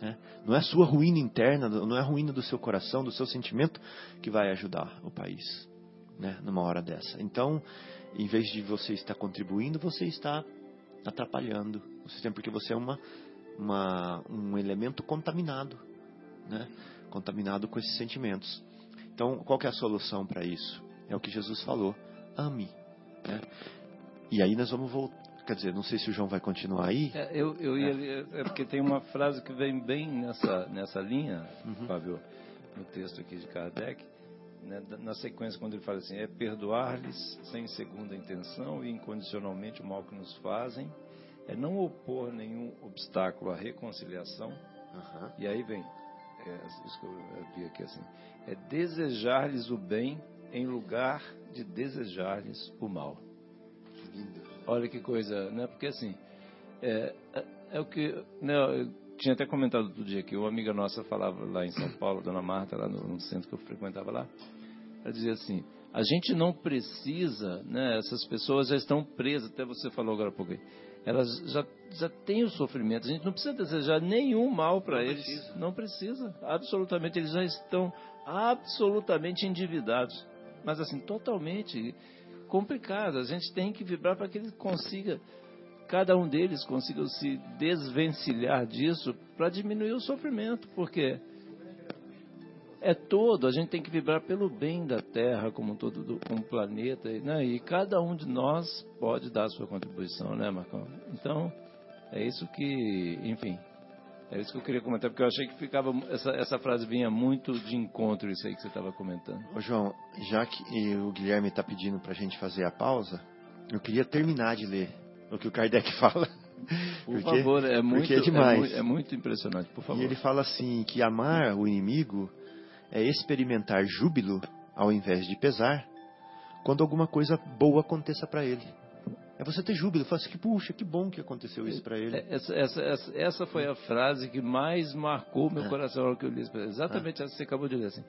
Né? Não é a sua ruína interna, não é a ruína do seu coração, do seu sentimento que vai ajudar o país né, numa hora dessa. Então, em vez de você estar contribuindo, você está atrapalhando o sistema, porque você é uma, uma, um elemento contaminado, né, contaminado com esses sentimentos. Então, qual é a solução para isso? É o que Jesus falou: ame. Né? E aí nós vamos voltar. Quer dizer, não sei se o João vai continuar aí. É, eu, eu ia, é. é porque tem uma frase que vem bem nessa, nessa linha, uhum. Fábio, no texto aqui de Kardec, né, na sequência, quando ele fala assim: é perdoar-lhes sem segunda intenção e incondicionalmente o mal que nos fazem, é não opor nenhum obstáculo à reconciliação, Aham. E aí vem, é, isso que eu vi aqui assim, é desejar-lhes o bem em lugar de desejar-lhes o mal. Olha que coisa, né? Porque assim, é, é, é o que, né, eu tinha até comentado outro dia que uma amiga nossa falava lá em São Paulo, Dona Marta, lá no, no centro que eu frequentava lá, ela dizia assim, a gente não precisa, né, essas pessoas já estão presas, até você falou agora há pouco aí, elas já, já têm o sofrimento, a gente não precisa desejar nenhum mal para eles, precisa. não precisa, absolutamente, eles já estão absolutamente endividados, mas assim, totalmente complicado, a gente tem que vibrar para que ele consiga, cada um deles consiga se desvencilhar disso para diminuir o sofrimento, porque é todo, a gente tem que vibrar pelo bem da Terra como todo, do, como planeta, né? e cada um de nós pode dar a sua contribuição, né, Marcão? Então, é isso que, enfim, é isso que eu queria comentar, porque eu achei que ficava, essa, essa frase vinha muito de encontro, isso aí que você estava comentando. Ô João, já que o Guilherme está pedindo para a gente fazer a pausa, eu queria terminar de ler o que o Kardec fala. Por Porque- favor, é muito, porque é demais. mui- é muito impressionante, por favor. E ele fala assim que amar o inimigo é experimentar júbilo ao invés de pesar quando alguma coisa boa aconteça para ele. É você ter júbilo, fala assim que puxa, que bom que aconteceu isso para ele. É, Essa, essa, essa, essa foi a frase que mais marcou meu É. coração na hora que eu li isso. Exatamente essa que você acabou de ler. Assim.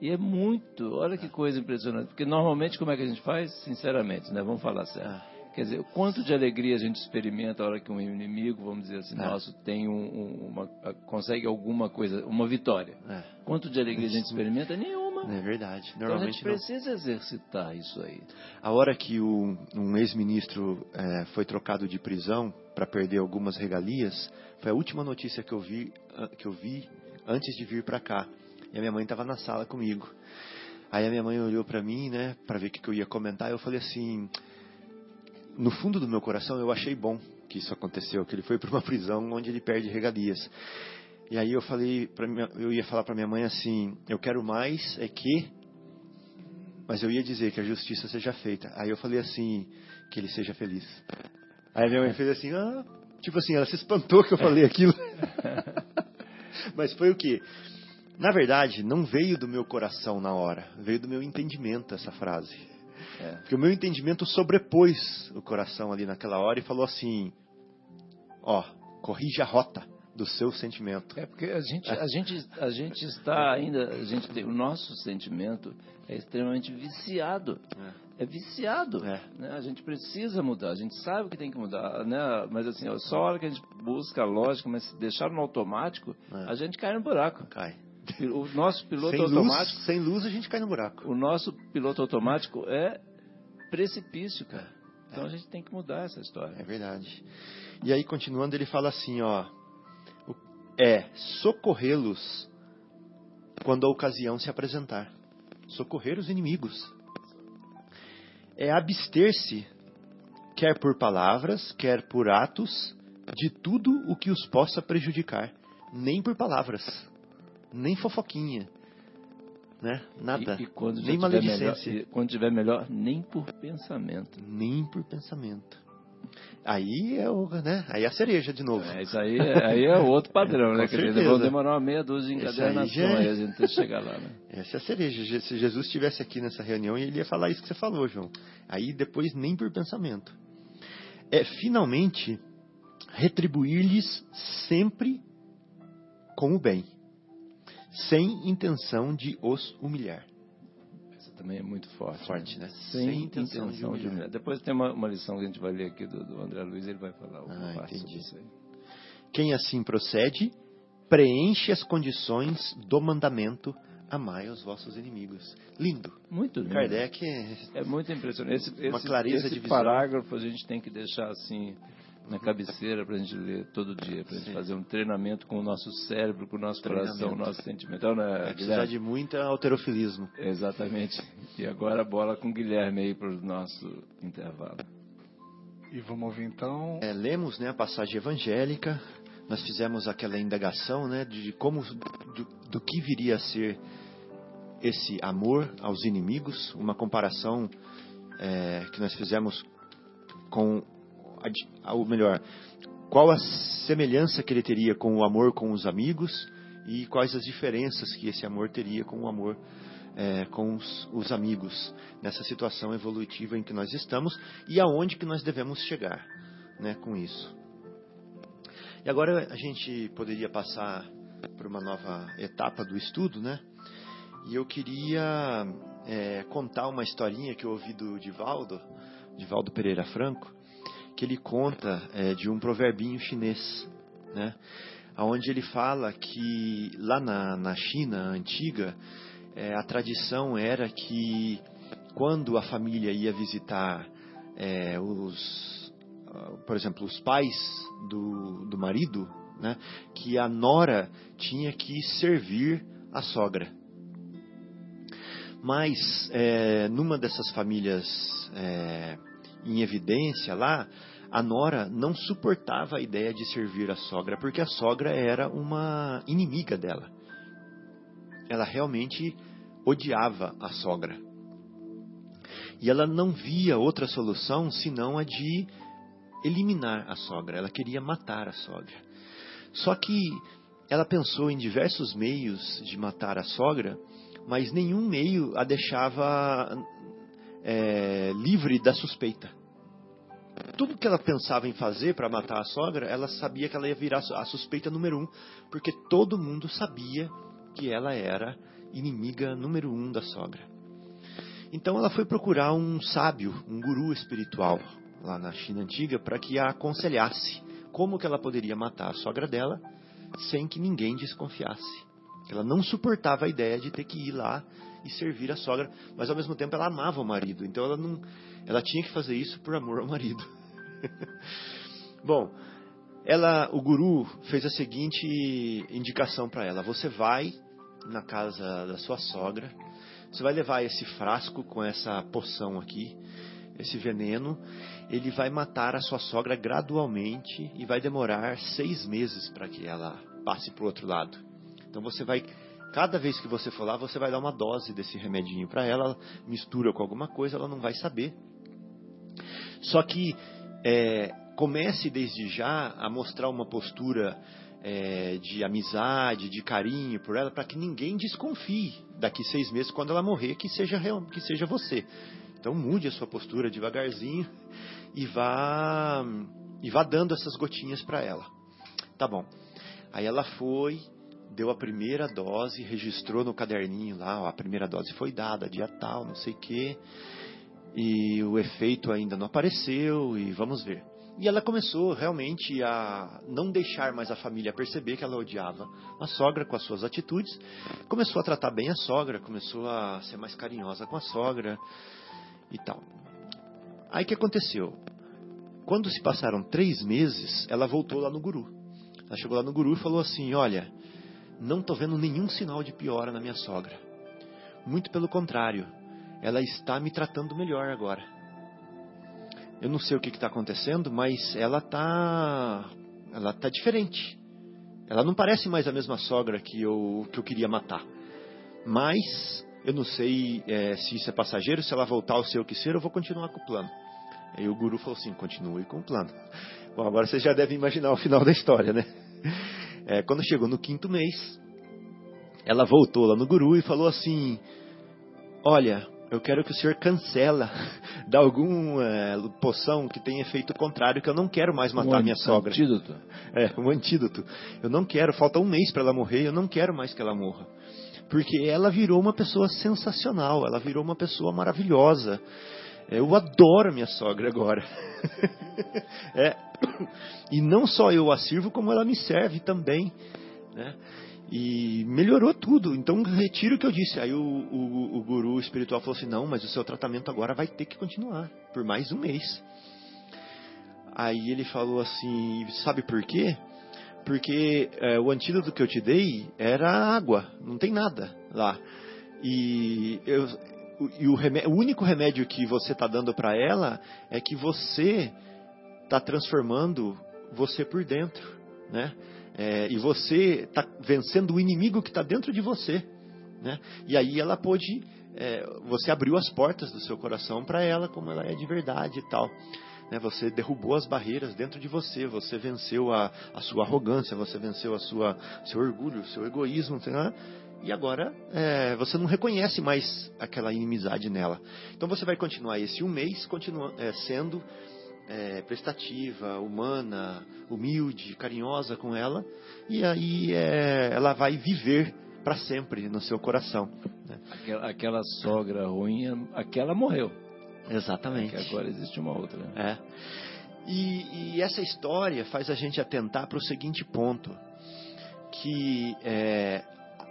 E é muito, olha que coisa impressionante. Porque normalmente como é que a gente faz? Sinceramente, né? Vamos falar sério. Quer dizer, o quanto de alegria a gente experimenta a hora que um inimigo, vamos dizer assim, É. nosso, tem um, um- uma, consegue alguma coisa, uma vitória. É, Quanto de alegria a gente experimenta? Nenhuma. É verdade. Então a Normalmente gente não. precisa exercitar isso aí. A hora que o- um ex-ministro eh, foi trocado de prisão para perder algumas regalias, foi a última notícia que eu vi, ah, que eu vi antes de vir para cá. E a minha mãe estava na sala comigo. Aí a minha mãe olhou para mim, né, para ver o que que eu ia comentar. Eu falei assim, no fundo do meu coração eu achei bom que isso aconteceu, que ele foi para uma prisão onde ele perde regalias. E aí eu falei, pra minha, eu ia falar para minha mãe assim, eu quero mais é que mas eu ia dizer que a justiça seja feita. Aí eu falei assim, que ele seja feliz. Aí minha mãe fez assim, ah, tipo assim, ela se espantou que eu falei aquilo. Mas foi o que? Na verdade, não veio do meu coração na hora, veio do meu entendimento essa frase. É. Porque o meu entendimento sobrepôs o coração ali naquela hora e falou assim: ó, corrija a rota do seu sentimento. É porque a gente, a gente, a gente está ainda, a gente tem, o nosso sentimento é extremamente viciado. É viciado. É. Né? A gente precisa mudar, a gente sabe que tem que mudar, né? Mas assim, só a hora que a gente busca a lógica, mas se deixar no automático, É. a gente cai no buraco. Cai. O nosso piloto Sem automático, luz, sem luz a gente cai no buraco. o nosso piloto automático é precipício, cara. Então a gente tem que mudar essa história. É verdade. E aí, continuando, ele fala assim, ó. É socorrê-los quando a ocasião se apresentar. Socorrer os inimigos. É abster-se, quer por palavras, quer por atos, de tudo o que os possa prejudicar. Nem por palavras. Nem fofoquinha. Né? Nada. E, e quando nem melhor, maledicência. e quando tiver melhor, nem por pensamento. Nem por pensamento. Aí é o, né? Aí é a cereja de novo. É, isso aí, é- aí é outro padrão, né? Quer dizer, vão demorar uma meia dúzia de aí já é. aí a gente tem que chegar lá, né? Essa é a cereja. Se Jesus estivesse aqui nessa reunião, ele ia falar isso que você falou, João. Aí depois nem por pensamento. É finalmente retribuir-lhes sempre com o bem, sem intenção de os humilhar. Também é muito forte. Forte, né? Sem, Sem intenção, intenção de de humilhar. humilhar. Depois tem uma, uma lição que a gente vai ler aqui do, do André Luiz, ele vai falar Ah, parte sobre entendi. isso aí. Quem assim procede, preenche as condições do mandamento amai os vossos inimigos. Lindo. Muito lindo. Kardec é É muito impressionante. Esse, Uma esse, clareza esse de visão. parágrafo a gente tem que deixar assim na cabeceira para a gente ler todo dia, para a gente Sim. fazer um treinamento com o nosso cérebro, com o nosso coração, o nosso sentimento. Então, né, precisar Guilherme? de muito alterofilismo. Exatamente. E agora a bola com o Guilherme aí para o nosso intervalo. E vamos ouvir então. É, lemos né, a passagem evangélica, nós fizemos aquela indagação né, de como do, do que viria a ser esse amor aos inimigos, uma comparação é, que nós fizemos com, ou melhor, qual a semelhança que ele teria com o amor com os amigos e quais as diferenças que esse amor teria com o amor é, com os, os, amigos nessa situação evolutiva em que nós estamos e aonde que nós devemos chegar né, com isso. E agora a gente poderia passar para uma nova etapa do estudo, né? E eu queria é, contar uma historinha que eu ouvi do Divaldo, Divaldo Pereira Franco, que ele conta é, de um proverbinho chinês, né? Onde ele fala que lá na, na China antiga, é, a tradição era que quando a família ia visitar é, os, por exemplo, os pais do, do marido, né, que a nora tinha que servir a sogra. Mas, é, numa dessas famílias é, em evidência lá, a nora não suportava a ideia de servir a sogra, porque a sogra era uma inimiga dela. Ela realmente odiava a sogra. E ela não via outra solução senão a de eliminar a sogra. Ela queria matar a sogra. Só que ela pensou em diversos meios de matar a sogra mas nenhum meio a deixava é, livre da suspeita. Tudo que ela pensava em fazer para matar a sogra, ela sabia que ela ia virar a suspeita número um, porque todo mundo sabia que ela era inimiga número um da sogra. Então ela foi procurar um sábio, um guru espiritual lá na China antiga para que a aconselhasse como que ela poderia matar a sogra dela sem que ninguém desconfiasse. Ela não suportava a ideia de ter que ir lá e servir a sogra, mas ao mesmo tempo ela amava o marido, então ela não, ela tinha que fazer isso por amor ao marido. Bom, ela, o guru fez a seguinte indicação para ela: você vai na casa da sua sogra, você vai levar esse frasco com essa poção aqui, esse veneno, ele vai matar a sua sogra gradualmente e vai demorar seis meses para que ela passe para o outro lado. Então você vai, cada vez que você for lá, você vai dar uma dose desse remedinho para ela, mistura com alguma coisa, ela não vai saber. Só que é, comece desde já a mostrar uma postura é, de amizade, de carinho por ela, para que ninguém desconfie daqui seis meses, quando ela morrer, que seja, que seja você. Então mude a sua postura devagarzinho e vá, e vá dando essas gotinhas para ela. Tá bom. Aí ela foi, deu a primeira dose, registrou no caderninho lá, ó, a primeira dose foi dada, dia tal, não sei o quê, e o efeito ainda não apareceu, e vamos ver. E ela começou realmente a não deixar mais a família perceber que ela odiava a sogra com as suas atitudes. Começou a tratar bem a sogra, começou a ser mais carinhosa com a sogra e tal. Aí que aconteceu? Quando se passaram três meses, ela voltou lá no guru. Ela chegou lá no guru e falou assim: Olha, não estou vendo nenhum sinal de piora na minha sogra. Muito pelo contrário, ela está me tratando melhor agora. Eu não sei o que está acontecendo, mas ela está, ela está diferente. Ela não parece mais a mesma sogra que eu que eu queria matar. Mas eu não sei é, se isso é passageiro, se ela voltar ao seu que ser, eu vou continuar com o plano. Aí o guru falou assim: continue com o plano. Bom, agora você já deve imaginar o final da história, né? É, quando chegou no quinto mês, ela voltou lá no guru e falou assim: Olha, eu quero que o senhor cancela, dá alguma é, poção que tenha efeito contrário, que eu não quero mais matar um minha sogra. Antídoto. É, um antídoto. Eu não quero, falta um mês para ela morrer, eu não quero mais que ela morra. Porque ela virou uma pessoa sensacional, ela virou uma pessoa maravilhosa. Eu adoro minha sogra agora. é. E não só eu a sirvo, como ela me serve também. Né? E melhorou tudo. Então, retiro o que eu disse. Aí o, o, o, guru espiritual falou assim: não, mas o seu tratamento agora vai ter que continuar por mais um mês. Aí ele falou assim: sabe por quê? Porque é, o antídoto que eu te dei era água, não tem nada lá. E eu, e o, remédio, o único remédio que você está dando para ela é que você está transformando você por dentro, né? É, e você está vencendo o inimigo que está dentro de você, né? E aí ela pôde, é, você abriu as portas do seu coração para ela como ela é de verdade e tal. né? Você derrubou as barreiras dentro de você, você venceu a, a sua arrogância, você venceu a sua seu orgulho, seu egoísmo, né? E agora é, você não reconhece mais aquela inimizade nela. Então você vai continuar esse um mês continua, é, sendo é, prestativa, humana, humilde, carinhosa com ela, e aí é, ela vai viver para sempre no seu coração. Né? Aquela, aquela, sogra ruim, aquela morreu. Exatamente. Agora existe uma outra. É. E, e, essa história faz a gente atentar para o seguinte ponto, que é,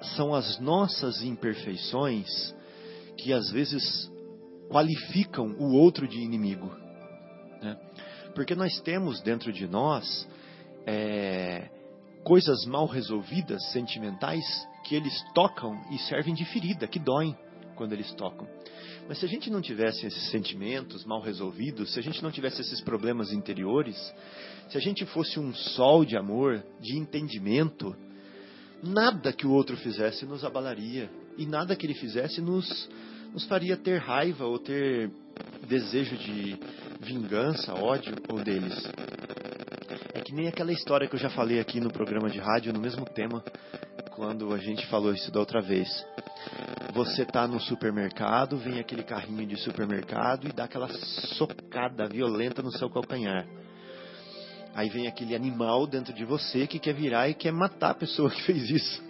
são as nossas imperfeições que às vezes qualificam o outro de inimigo. Né? Porque nós temos dentro de nós é, coisas mal resolvidas, sentimentais, que eles tocam e servem de ferida, que doem quando eles tocam. Mas se a gente não tivesse esses sentimentos mal resolvidos, se a gente não tivesse esses problemas interiores, se a gente fosse um sol de amor, de entendimento, nada que o outro fizesse nos abalaria e nada que ele fizesse nos, nos faria ter raiva ou ter desejo de vingança, ódio ou deles. É que nem aquela história que eu já falei aqui no programa de rádio, no mesmo tema, quando a gente falou isso da outra vez. Você está no supermercado, vem aquele carrinho de supermercado e dá aquela socada violenta no seu calcanhar. Aí vem aquele animal dentro de você que quer virar e quer matar a pessoa que fez isso.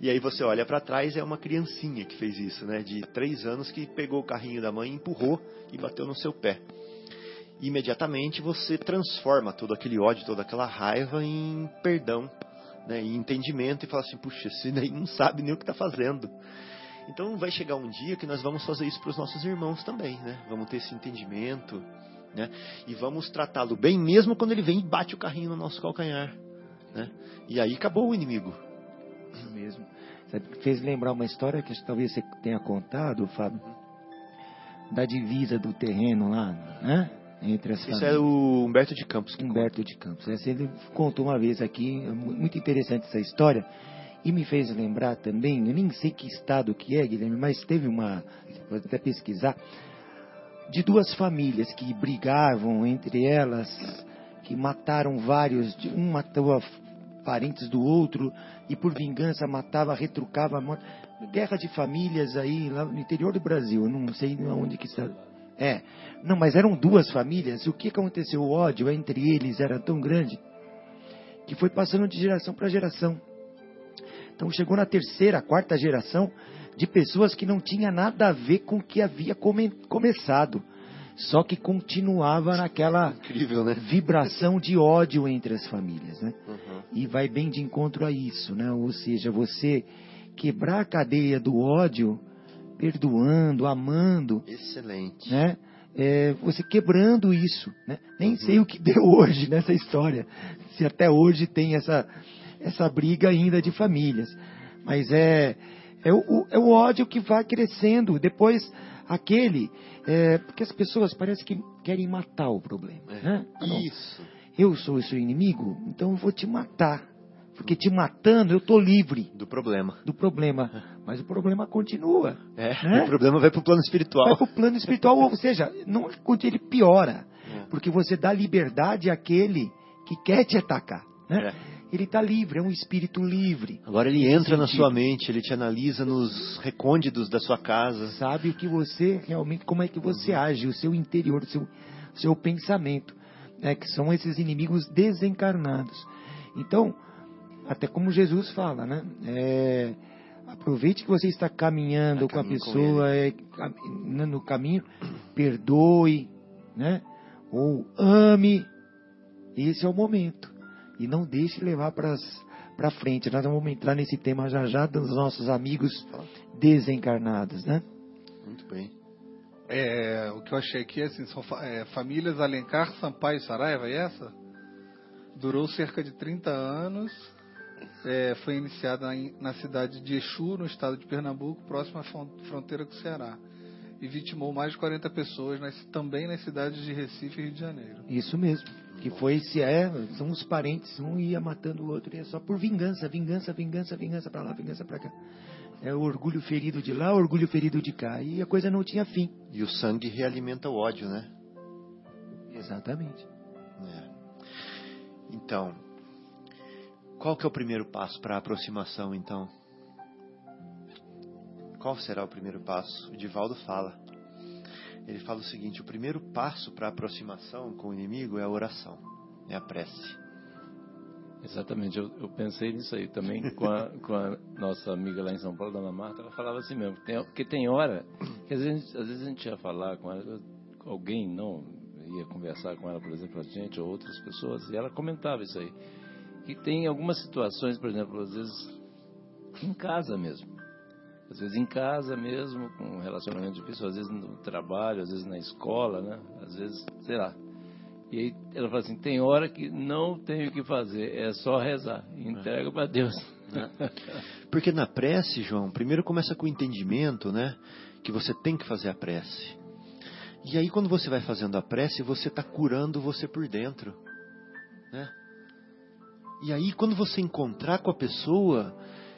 e aí você olha para trás, é uma criancinha que fez isso, né? De três anos que pegou o carrinho da mãe, empurrou e bateu no seu pé. Imediatamente você transforma todo aquele ódio, toda aquela raiva em perdão, né? em entendimento e fala assim: puxa, esse daí não sabe nem o que está fazendo. Então vai chegar um dia que nós vamos fazer isso para os nossos irmãos também, né? Vamos ter esse entendimento né? E vamos tratá-lo bem, mesmo quando ele vem e bate o carrinho no nosso calcanhar. Né? E aí acabou o inimigo. Isso mesmo. Sabe, fez lembrar uma história que talvez você tenha contado, Fábio, da divisa do terreno lá, né? Entre as Isso famílias. é o Humberto de Campos. Humberto conta. de Campos. Essa ele contou uma vez aqui, é muito interessante essa história. E me fez lembrar também, eu nem sei que estado que é, Guilherme, mas teve uma, pode até pesquisar, de duas famílias que brigavam entre elas, que mataram vários, um matou parentes do outro e por vingança matava, retrucava. Guerra de famílias aí lá no interior do Brasil, não sei onde que está. É, não, mas eram duas famílias. O que aconteceu? O ódio entre eles era tão grande que foi passando de geração para geração. Então chegou na terceira, quarta geração, de pessoas que não tinha nada a ver com o que havia come, começado. Só que continuava naquela Incrível, né? vibração de ódio entre as famílias, né? Uhum. E vai bem de encontro a isso, né? Ou seja, você quebrar a cadeia do ódio, perdoando, amando. Excelente. Né? É, você quebrando isso, né? Nem uhum. sei o que deu hoje nessa história, se até hoje tem essa essa briga ainda de famílias, mas é é o, é o ódio que vai crescendo. Depois, aquele. É, porque as pessoas parecem que querem matar o problema. É. Né? Isso. Eu sou o seu inimigo, então eu vou te matar. Porque te matando, eu estou livre. Do problema. Do problema. Mas o problema continua. É, né? o problema vai para o plano espiritual. Vai para o plano espiritual, ou seja, não ele piora. É. Porque você dá liberdade àquele que quer te atacar. Né? É ele está livre, é um espírito livre. Agora ele entra na sua mente, ele te analisa nos recônditos da sua casa. Sabe o que você realmente, como é que você age, o seu interior, o seu, seu pensamento, né, que são esses inimigos desencarnados. Então, até como Jesus fala, né? É, aproveite que você está caminhando com a pessoa, com é, no caminho, perdoe, né? Ou ame. Esse é o momento e não deixe levar para frente. Nós vamos entrar nesse tema já já dos nossos amigos desencarnados, né? Muito bem. É, o que eu achei aqui assim, são é, famílias Alencar, Sampaio e Saraiva, é essa? Durou cerca de 30 anos. É, foi iniciada na, na, cidade de Exu, no estado de Pernambuco, próxima à fronteira com o Ceará. E vitimou mais de 40 pessoas, nas, também nas cidades de Recife e Rio de Janeiro. Isso mesmo. Que foi se é, são os parentes, um ia matando o outro, é só por vingança, vingança, vingança, vingança para lá, vingança para cá. É o orgulho ferido de lá, orgulho ferido de cá. E a coisa não tinha fim. E o sangue realimenta o ódio, né? Exatamente. É. Então, qual que é o primeiro passo para a aproximação, então? Qual será o primeiro passo? O Divaldo fala. Ele fala o seguinte: o primeiro passo para a aproximação com o inimigo é a oração, é a prece. Exatamente, eu, eu pensei nisso aí também com a, com a, nossa amiga lá em São Paulo, Dona Marta, ela falava assim mesmo, tem, porque tem hora que às vezes, às vezes a gente ia falar com ela, alguém não ia conversar com ela, por exemplo, a gente ou outras pessoas, e ela comentava isso aí, que tem algumas situações, por exemplo, às vezes em casa mesmo, às vezes em casa mesmo, com relacionamento difícil, às vezes no trabalho, às vezes na escola, né, às vezes, sei lá, e aí ela fala assim: tem hora que não tem o que fazer, é só rezar. Entrega para Deus. Porque na prece, João, primeiro começa com o entendimento, né? Que você tem que fazer a prece. E aí, quando você vai fazendo a prece, você está curando você por dentro. Né? E aí, quando você encontrar com a pessoa,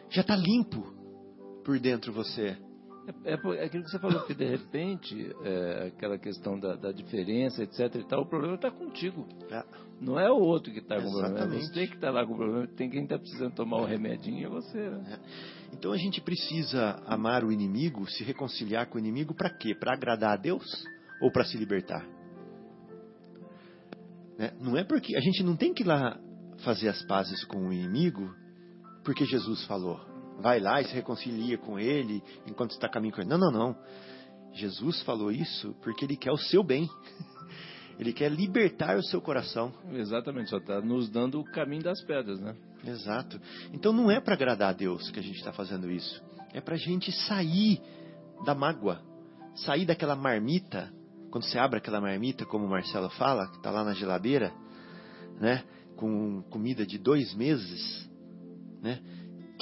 já está limpo por dentro você. É, é, aquilo que você falou, que de repente, é, aquela questão da, da, diferença, etc e tal, o problema está contigo. É. Não é o outro que está com o problema, é você tem que estar tá lá com o problema, tem quem está precisando tomar o remedinho, é você. Né? É. Então a gente precisa amar o inimigo, se reconciliar com o inimigo, para quê? Para agradar a Deus ou para se libertar? Né? Não é porque a gente não tem que ir lá fazer as pazes com o inimigo porque Jesus falou vai lá e se reconcilia com ele enquanto está caminho com ele. Não, não, não. Jesus falou isso porque ele quer o seu bem. Ele quer libertar o seu coração. Exatamente, só está nos dando o caminho das pedras, né? Exato. Então não é para agradar a Deus que a gente está fazendo isso. É para a gente sair da mágoa, sair daquela marmita. Quando você abre aquela marmita, como o Marcelo fala, que está lá na geladeira, né? Com comida de dois meses, né?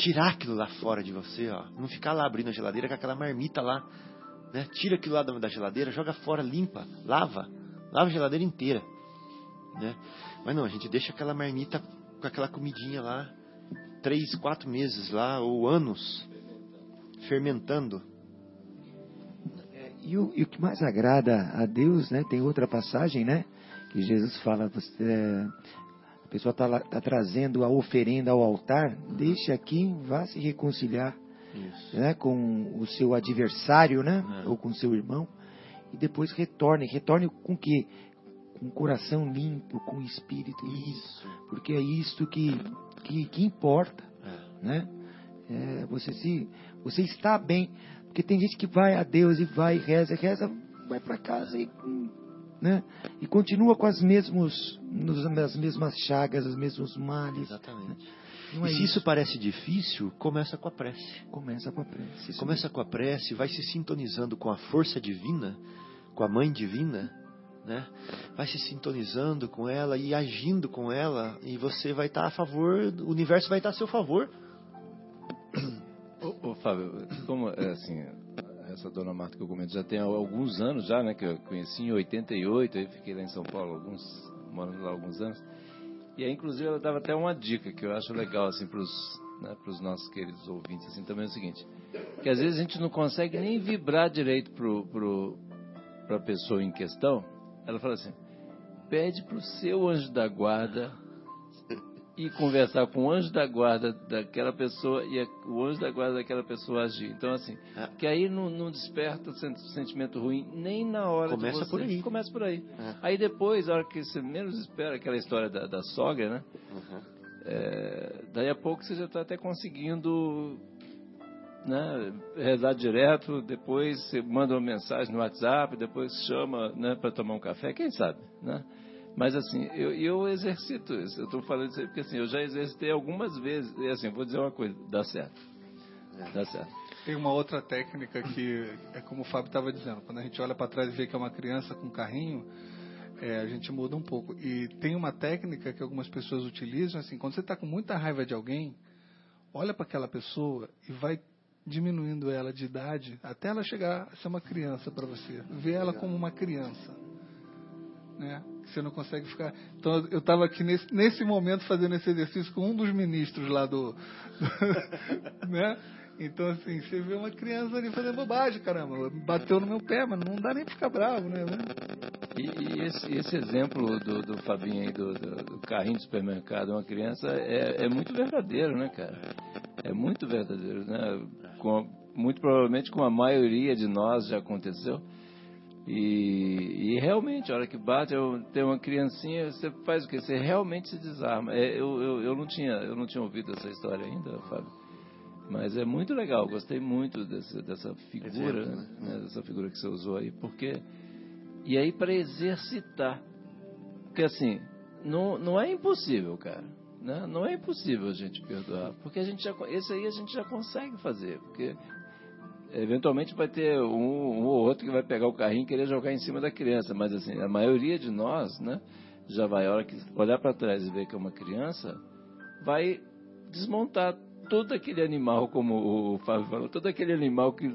Tirar aquilo lá fora de você, ó. Não ficar lá abrindo a geladeira com aquela marmita lá. Né? Tira aquilo lá da geladeira, joga fora, limpa, lava. Lava a geladeira inteira. Né? Mas não, a gente deixa aquela marmita com aquela comidinha lá, três, quatro meses lá, ou anos, fermentando. É, e o, e o que mais agrada a Deus, né? Tem outra passagem, né? Que Jesus fala, você, é, pessoa está tá trazendo a oferenda ao altar, deixe aqui, vá se reconciliar né, com o seu adversário, né, é. ou com o seu irmão, e depois retorne. Retorne com que? Com o coração limpo, com espírito isso, porque é isto que, que, que importa, é. né? É, você se, você está bem, porque tem gente que vai a Deus e vai e reza, reza, vai para casa e hum, né? E continua com as, mesmos, as mesmas chagas, os mesmos males. Exatamente. Né? e se isso. isso parece difícil, começa com a prece. Começa com a prece. Começa com a prece, vai se sintonizando com a força divina, com a mãe divina, né? Vai se sintonizando com ela e agindo com ela, e você vai estar a favor, o universo vai estar a seu favor. Ô, ô Fábio, como é assim, essa dona Marta que eu comento já tem alguns anos já, né? Que eu conheci em 88, aí fiquei lá em São Paulo alguns, morando lá alguns anos. E aí, inclusive, ela dava até uma dica que eu acho legal, assim, para os né, nossos queridos ouvintes, assim, também é o seguinte, que às vezes a gente não consegue nem vibrar direito pro, pro, a pessoa em questão. Ela fala assim, pede para o seu anjo da guarda e conversar com o anjo da guarda daquela pessoa e o anjo da guarda daquela pessoa agir. Então, assim, é. que aí não, não desperta sentimento ruim nem na hora Começa de você... por aí. Começa por aí. É. Aí depois, a hora que você menos espera, aquela história da, da sogra, né? Uhum. É, daí a pouco você já está até conseguindo né, rezar direto, depois você manda uma mensagem no WhatsApp, depois chama né, para tomar um café, quem sabe, né? Mas assim, eu, eu exercito isso. Eu estou falando isso aí porque assim, eu já exercitei algumas vezes. E assim, vou dizer uma coisa, dá certo. Dá certo. Tem uma outra técnica que é como o Fábio estava dizendo. Quando a gente olha para trás e vê que é uma criança com carrinho, é, a gente muda um pouco. E tem uma técnica que algumas pessoas utilizam, assim, quando você está com muita raiva de alguém, olha para aquela pessoa e vai diminuindo ela de idade até ela chegar a ser uma criança para você. Vê ela como uma criança. Né? Você não consegue ficar. Então eu estava aqui nesse, nesse momento fazendo esse exercício com um dos ministros lá do. né? Então, assim, você vê uma criança ali fazendo bobagem, caramba. Bateu no meu pé, mas não dá nem pra ficar bravo, né? E, e esse, esse, exemplo do, do Fabinho aí, do, do, do, carrinho de supermercado, uma criança, é, é, muito verdadeiro, né, cara? É muito verdadeiro, né? Com, muito provavelmente com a maioria de nós já aconteceu. E, e, realmente, a hora que bate, eu, tem uma criancinha, você faz o quê? Você realmente se desarma. É, eu, eu, eu, não tinha, eu não tinha ouvido essa história ainda, Fábio. Mas é muito legal, gostei muito desse, dessa figura, Exemplo, né? né? dessa figura que você usou aí, porque. E aí para exercitar. Porque assim, não, não é impossível, cara. Né? Não é impossível a gente perdoar. Porque a gente já, esse aí a gente já consegue fazer. Porque eventualmente vai ter um, um, ou outro que vai pegar o carrinho e querer jogar em cima da criança, mas assim, a maioria de nós, né, já vai, a hora que olhar para trás e ver que é uma criança, vai desmontar todo aquele animal, como o Fábio falou, todo aquele animal que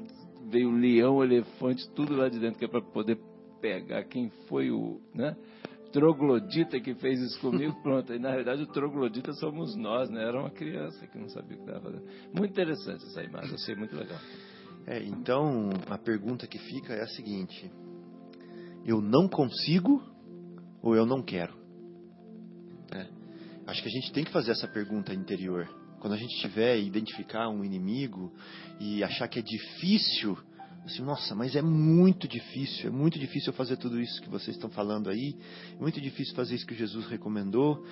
veio leão, elefante, tudo lá de dentro, que é para poder pegar quem foi o, né, troglodita que fez isso comigo, pronto. E na realidade o troglodita somos nós, né? Era uma criança que não sabia o que estava fazendo. Muito interessante essa imagem, achei muito legal. É, então, a pergunta que fica é a seguinte: eu não consigo ou eu não quero? É. Acho que a gente tem que fazer essa pergunta interior. Quando a gente tiver identificar um inimigo e achar que é difícil, assim, nossa, mas é muito difícil, é muito difícil fazer tudo isso que vocês estão falando aí, é muito difícil fazer isso que Jesus recomendou.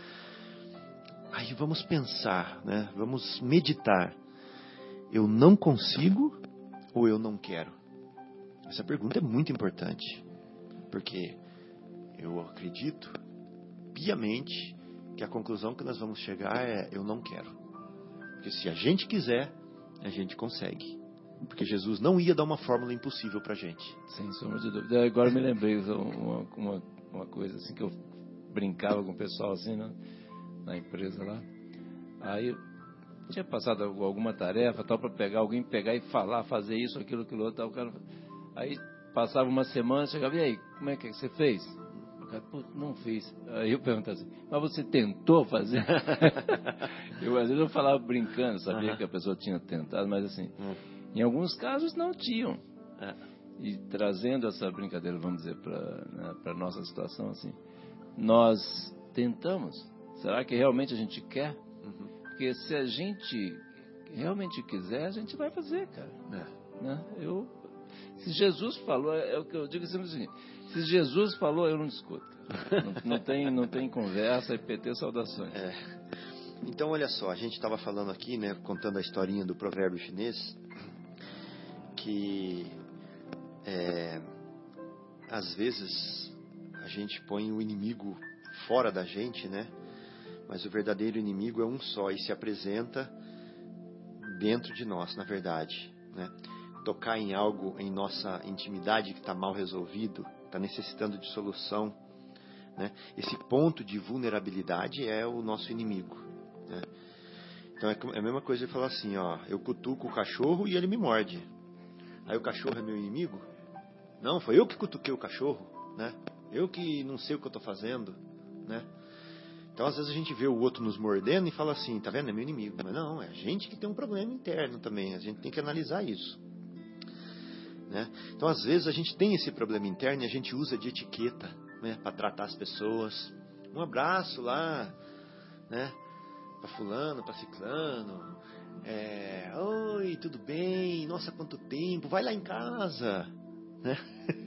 Aí vamos pensar, né? Vamos meditar. Eu não consigo ou eu não quero? Essa pergunta é muito importante, porque eu acredito piamente que a conclusão que nós vamos chegar é eu não quero. Porque se a gente quiser, a gente consegue. Porque Jesus não ia dar uma fórmula impossível para a gente. Sem sombra de dúvida. Agora me lembrei uma, uma, uma, coisa assim que eu brincava com o pessoal assim né, na empresa lá. Aí tinha passado alguma tarefa tal para pegar alguém pegar e falar, fazer isso, aquilo, aquilo outro, tal, o cara, aí passava uma semana, chegava, e aí, como é que você fez? O cara, pô, não fiz. Aí eu perguntava assim, mas você tentou fazer? eu às vezes eu falava brincando, sabia uhum. que a pessoa tinha tentado, mas assim, uhum. em alguns casos não tinham. É. E trazendo essa brincadeira, vamos dizer, para a nossa situação assim, nós tentamos. Será que realmente a gente quer? Porque se a gente realmente quiser, a gente vai fazer, cara. É. Né? Eu, se Jesus falou, é, é o que eu digo sempre assim, se Jesus falou, eu não discuto. Não, não, tem, não tem conversa, é PT saudações. É. Então, olha só, a gente estava falando aqui, né, contando a historinha do provérbio chinês, que é, às vezes a gente põe o inimigo fora da gente, né? Mas o verdadeiro inimigo é um só e se apresenta dentro de nós, na verdade. Né? Tocar em algo em nossa intimidade que está mal resolvido, está necessitando de solução. Né? Esse ponto de vulnerabilidade é o nosso inimigo. Né? Então é a mesma coisa de falar assim, ó, eu cutuco o cachorro e ele me morde. Aí o cachorro é meu inimigo? Não, foi eu que cutuquei o cachorro, né? Eu que não sei o que eu estou fazendo, né? Então, às vezes a gente vê o outro nos mordendo e fala assim, tá vendo? É meu inimigo. Mas não, é a gente que tem um problema interno também. A gente tem que analisar isso. Né? Então, às vezes a gente tem esse problema interno e a gente usa de etiqueta né, para tratar as pessoas. Um abraço lá, né? Para fulano, para ciclano. É, Oi, tudo bem? Nossa, quanto tempo? Vai lá em casa. Né?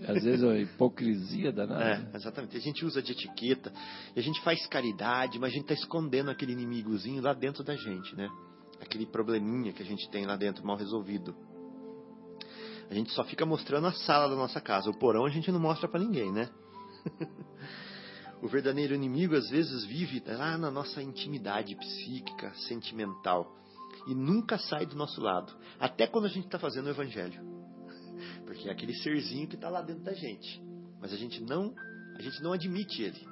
Às vezes é hipocrisia danada. É, exatamente. A gente usa de etiqueta, e a gente faz caridade, mas a gente está escondendo aquele inimigozinho lá dentro da gente, né? Aquele probleminha que a gente tem lá dentro mal resolvido. A gente só fica mostrando a sala da nossa casa. O porão a gente não mostra para ninguém, né? o verdadeiro inimigo às vezes vive lá na nossa intimidade psíquica, sentimental. E nunca sai do nosso lado. Até quando a gente está fazendo o evangelho porque é aquele serzinho que está lá dentro da gente. Mas a gente não, a gente não admite ele.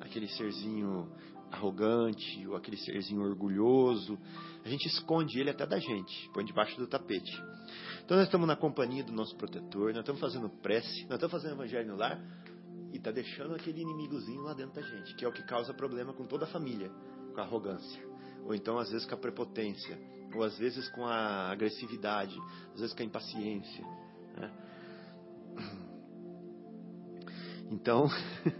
Aquele serzinho arrogante ou aquele serzinho orgulhoso. A gente esconde ele até da gente, põe debaixo do tapete. Então nós estamos na companhia do nosso protetor, nós estamos fazendo prece, nós estamos fazendo evangelho no lar e está deixando aquele inimigozinho lá dentro da gente, que é o que causa problema com toda a família, com a arrogância, ou então às vezes com a prepotência, ou às vezes com a agressividade, às vezes com a impaciência. Né? Então,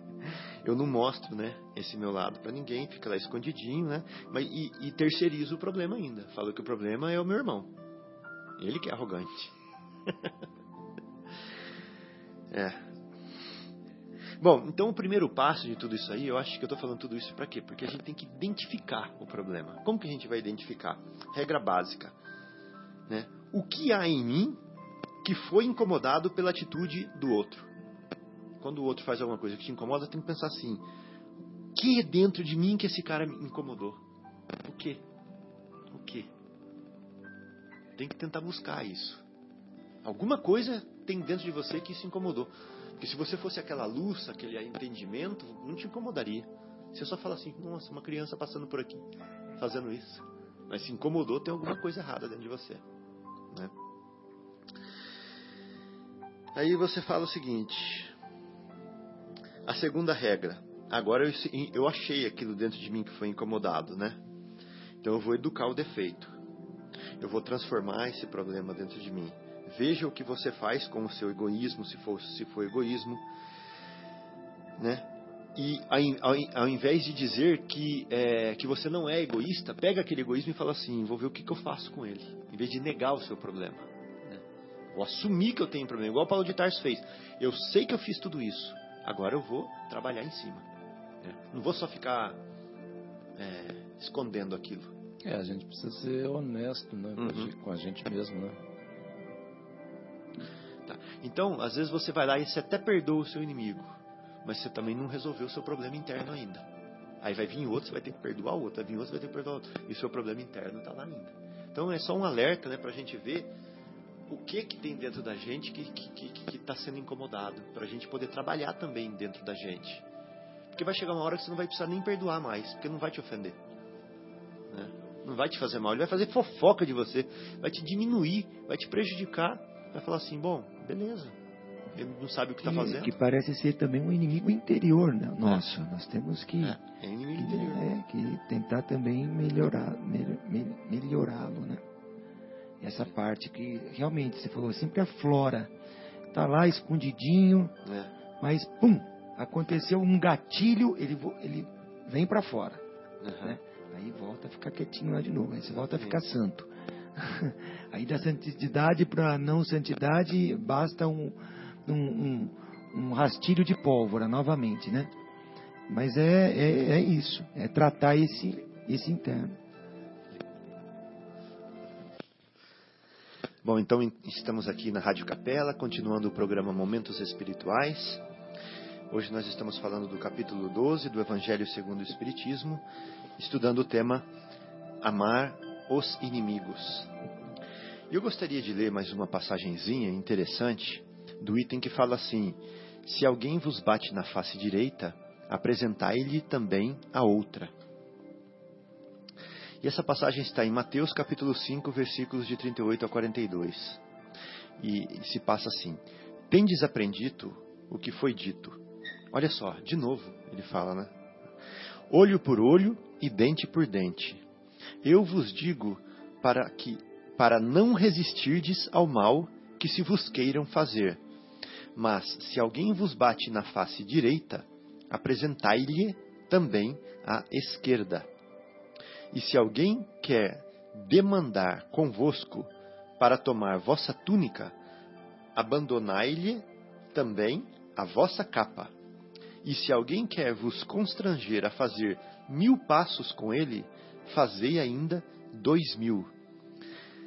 eu não mostro, né, esse meu lado para ninguém, fica lá escondidinho, né? Mas e, e terceirizo o problema ainda. Falo que o problema é o meu irmão. Ele que é arrogante. é. Bom, então o primeiro passo de tudo isso aí, eu acho que eu estou falando tudo isso para quê? Porque a gente tem que identificar o problema. Como que a gente vai identificar? Regra básica, né? O que há em mim que foi incomodado pela atitude do outro? Quando o outro faz alguma coisa que te incomoda, tem que pensar assim: o que é dentro de mim que esse cara me incomodou? O quê? O quê? Tem que tentar buscar isso. Alguma coisa tem dentro de você que se incomodou. Porque se você fosse aquela luz, aquele entendimento, não te incomodaria. Você só fala assim, nossa, uma criança passando por aqui, fazendo isso. Mas se incomodou, tem alguma coisa errada dentro de você. Aí você fala o seguinte: a segunda regra. Agora eu, eu achei aquilo dentro de mim que foi incomodado, né? Então eu vou educar o defeito. Eu vou transformar esse problema dentro de mim. Veja o que você faz com o seu egoísmo, se for, se for egoísmo. Né? E ao, ao, invés de dizer que, é, que você não é egoísta, pega aquele egoísmo e fala assim: vou ver o que, que eu faço com ele. Em vez de negar o seu problema. Vou assumir que eu tenho problema, igual o Paulo de Tarso fez. Eu sei que eu fiz tudo isso. Agora eu vou trabalhar em cima. Né? Não vou só ficar é, escondendo aquilo. É, a gente precisa ser honesto né, uhum. com a gente mesmo, né? Então, às vezes você vai lá e você até perdoa o seu inimigo, mas você também não resolveu o seu problema interno ainda. Aí vai vir outro, você vai ter que perdoar o outro, vai vir outro, você vai ter que perdoar o outro. E o seu problema interno está lá ainda. Então é só um alerta né, para a gente ver o que que tem dentro da gente que está que, que, que tá sendo incomodado, para a gente poder trabalhar também dentro da gente. Porque vai chegar uma hora que você não vai precisar nem perdoar mais, porque não vai te ofender. Né? Não vai te fazer mal, ele vai fazer fofoca de você, vai te diminuir, vai te prejudicar vai falar assim, bom, beleza. Ele não sabe o que está fazendo. Que parece ser também um inimigo interior né? nosso. É. Nós temos que, é, é inimigo que, interior. É, que tentar também melhorar, melhorá-lo, né? Essa parte que realmente você falou sempre aflora, tá lá escondidinho, é. mas pum, aconteceu um gatilho, ele ele vem para fora, uhum. né? Aí volta a ficar quietinho lá de novo, aí você volta a ficar santo. Aí da santidade para não santidade basta um, um, um, um, rastilho de pólvora novamente, né? Mas é, é, é isso, é tratar esse, esse interno. Bom, então estamos aqui na Rádio Capela, continuando o programa Momentos Espirituais. Hoje nós estamos falando do capítulo 12 do Evangelho segundo o Espiritismo, estudando o tema Amar os inimigos. Eu gostaria de ler mais uma passagenzinha interessante do item que fala assim: Se alguém vos bate na face direita, apresentai-lhe também a outra. E essa passagem está em Mateus capítulo 5, versículos de 38 a 42. E se passa assim: Tendes aprendido o que foi dito. Olha só, de novo ele fala, né? Olho por olho e dente por dente. Eu vos digo para que para não resistirdes ao mal que se vos queiram fazer. Mas se alguém vos bate na face direita, apresentai-lhe também a esquerda. E se alguém quer demandar convosco para tomar vossa túnica, abandonai-lhe também a vossa capa. E se alguém quer vos constranger a fazer mil passos com ele, fazei ainda dois mil.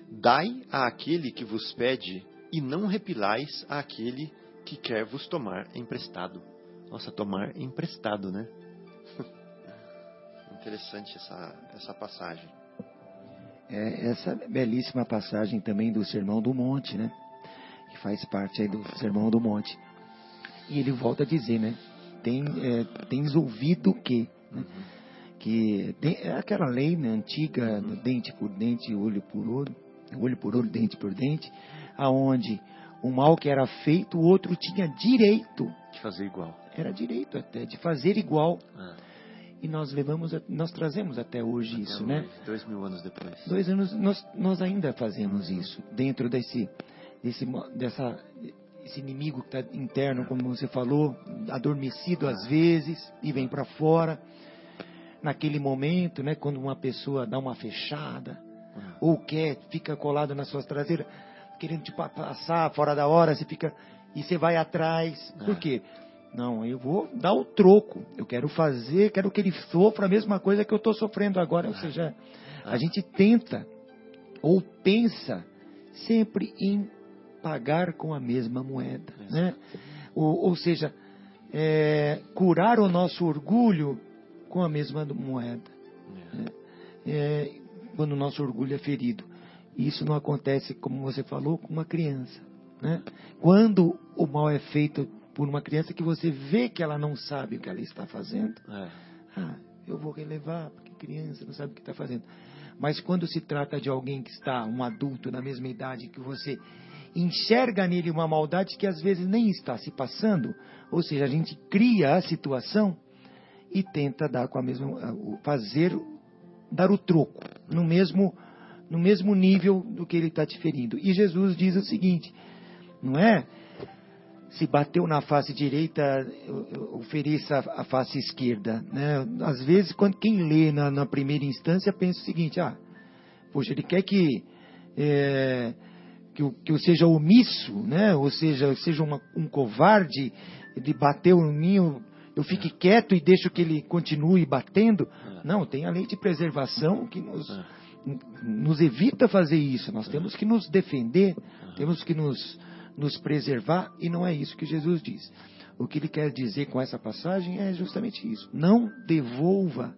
Dai a aquele que vos pede, e não repilais a aquele que quer vos tomar emprestado. Nossa, tomar emprestado, né? Interessante essa, essa passagem. É, essa belíssima passagem também do Sermão do Monte, né? Que faz parte aí do Sermão do Monte. E ele volta a dizer, né? Tem, é, tens ouvido que. Né? Uhum que é aquela lei né, antiga, dente por dente, olho por olho, olho por olho, dente por dente, aonde o mal que era feito, o outro tinha direito de fazer igual. Era direito até de fazer igual. Ah. E nós levamos, nós trazemos até hoje até isso, hoje, né? Dois mil anos depois. Dois anos, nós, nós ainda fazemos isso dentro desse, desse, dessa esse inimigo que está interno, como você falou, adormecido às vezes e vem para fora. Naquele momento, né, quando uma pessoa dá uma fechada ou quer, fica colado nas suas traseiras, querendo te passar fora da hora, você fica e você vai atrás. Por quê? Não, eu vou dar o troco. Eu quero fazer, quero que ele sofra a mesma coisa que eu estou sofrendo agora. Ou seja, a gente tenta ou pensa sempre em pagar com a mesma moeda. Né? Ou, ou seja, é, curar o nosso orgulho com a mesma moeda. Né? É, quando o nosso orgulho é ferido. Isso não acontece, como você falou, com uma criança. Né? Quando o mal é feito por uma criança que você vê que ela não sabe o que ela está fazendo, É. ah, eu vou relevar, porque criança não sabe o que está fazendo. Mas quando se trata de alguém que está, um adulto na mesma idade, que você enxerga nele uma maldade que às vezes nem está se passando, ou seja, a gente cria a situação e tenta dar com a mesma, fazer, dar o troco no mesmo, no mesmo nível do que ele está te ferindo. E Jesus diz o seguinte, não é? Se bateu na face direita, ofereça a face esquerda. Né? Às vezes, quando quem lê na, na, primeira instância pensa o seguinte: ah, poxa, ele quer que, é, que, eu, que eu seja omisso, né? ou seja, seja uma, um covarde, ele bateu em mim, eu, eu fique quieto e deixo que ele continue batendo. Não, tem a lei de preservação que nos, nos evita fazer isso. Nós temos que nos defender, temos que nos nos preservar, e não é isso que Jesus diz. O que ele quer dizer com essa passagem é justamente isso. Não devolva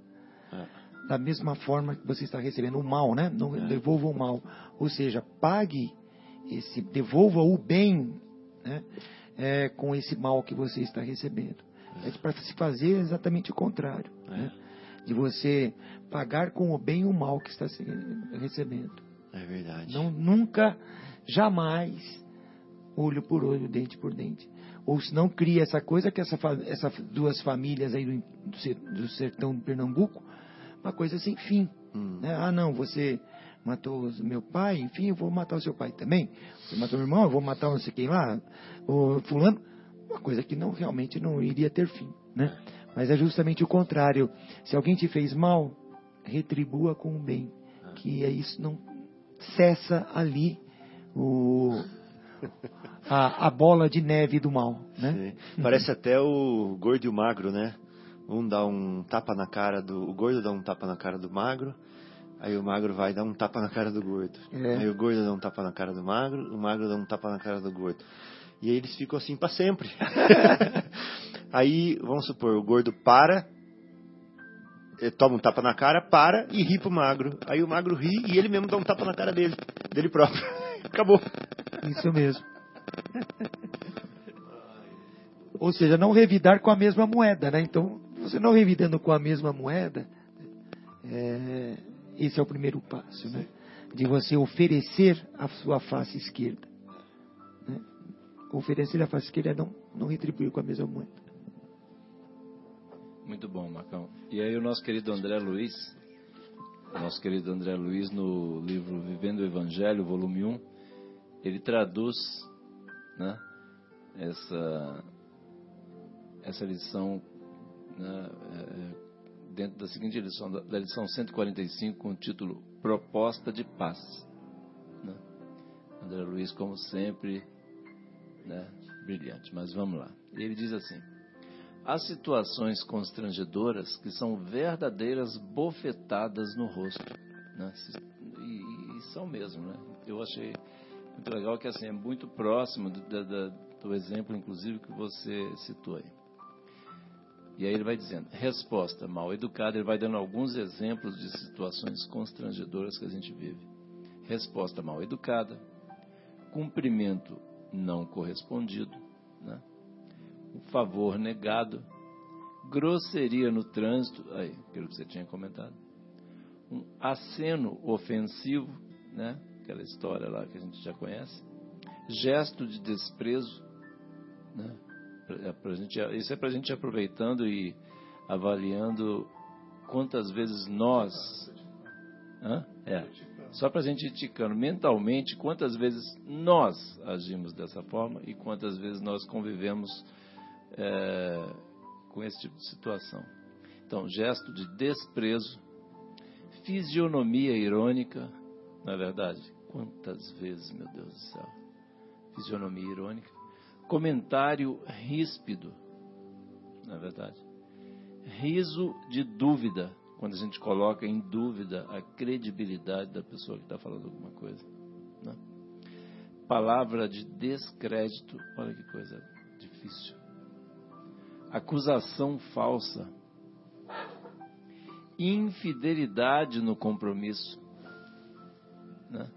É. da mesma forma que você está recebendo o mal, né? Não devolva o mal. Ou seja, pague esse, devolva o bem, né? É, com esse mal que você está recebendo. É para se fazer exatamente o contrário, né? De você pagar com o bem o mal que está recebendo. É verdade. Não, nunca, jamais, olho por olho, dente por dente. Ou se não cria essa coisa que essa, essas duas famílias aí do, do do sertão de Pernambuco, uma coisa sem fim. Hum. né? Ah, não, você matou meu pai, enfim, eu vou matar o seu pai também. Você matou meu irmão, eu vou matar não sei quem lá, o fulano. Uma coisa que não realmente não iria ter fim, né? Mas é justamente o contrário. Se alguém te fez mal, retribua com o bem. Que é isso, não cessa ali o, a, a bola de neve do mal, né? Sim. Parece até o gordo e o magro, né? Um dá um tapa na cara do. O gordo dá um tapa na cara do magro, aí o magro vai dar um tapa na cara do gordo. É. Aí o gordo dá um tapa na cara do magro, o magro dá um tapa na cara do gordo. E aí eles ficam assim para sempre. aí, vamos supor, o gordo para, eh, toma um tapa na cara, para e ri pro magro. Aí o magro ri e ele mesmo dá um tapa na cara dele, dele próprio. Acabou. Isso mesmo. Ou seja, não revidar com a mesma moeda, né? Então, você não revidando com a mesma moeda, é, esse é o primeiro passo, né? De você oferecer a sua face esquerda. né? Oferecer a face esquerda é não, não retribuir com a mesma moeda. Muito bom, Marcão. E aí o nosso querido André Luiz, o nosso querido André Luiz, no livro Vivendo o Evangelho, volume 1, ele traduz né, essa, essa lição né, é, dentro da seguinte lição, da, lição 145, com o título Proposta de Paz. né? André Luiz, como sempre, né, brilhante. Mas vamos lá. Ele diz assim: Há situações constrangedoras que são verdadeiras bofetadas no rosto. Né? E, e são mesmo, né? Eu achei muito legal que assim, é muito próximo do, da- do exemplo, inclusive, que você citou aí. E aí ele vai dizendo, resposta mal educada, ele vai dando alguns exemplos de situações constrangedoras que a gente vive. Resposta mal educada, cumprimento não correspondido, né? um favor negado, grosseria no trânsito, aí, aquilo que você tinha comentado, um aceno ofensivo, né? Aquela história lá que a gente já conhece, gesto de desprezo, né? Pra- pra gente, isso é para a gente aproveitando e avaliando quantas vezes nós. Hã? É. Só para a gente ir ticando mentalmente quantas vezes nós agimos dessa forma e quantas vezes nós convivemos é, com esse tipo de situação. Então, gesto de desprezo, fisionomia irônica, na é verdade, quantas vezes, meu Deus do céu, fisionomia irônica, comentário ríspido, na é verdade, riso de dúvida, quando a gente coloca em dúvida a credibilidade da pessoa que está falando alguma coisa. Né? Palavra de descrédito, olha que coisa difícil. Acusação falsa. Infidelidade no compromisso. Né?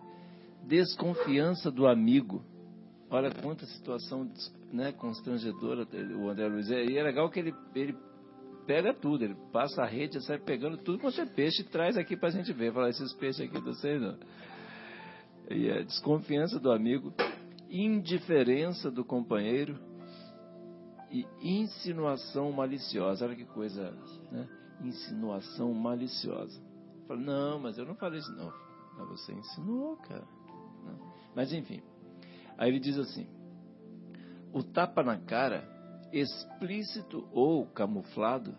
Desconfiança do amigo. Olha quanta situação né, constrangedora o André Luiz. E é legal que ele, ele pega tudo, ele passa a rede, sai pegando tudo quanto é peixe e traz aqui para a gente ver. Fala, esses peixes aqui, vocês não. E é desconfiança do amigo, indiferença do companheiro e insinuação maliciosa. Olha que coisa, né? Insinuação maliciosa. Fala, não, mas eu não falei isso, não. Mas você insinuou, cara. Mas enfim. Aí ele diz assim: o tapa na cara explícito ou camuflado,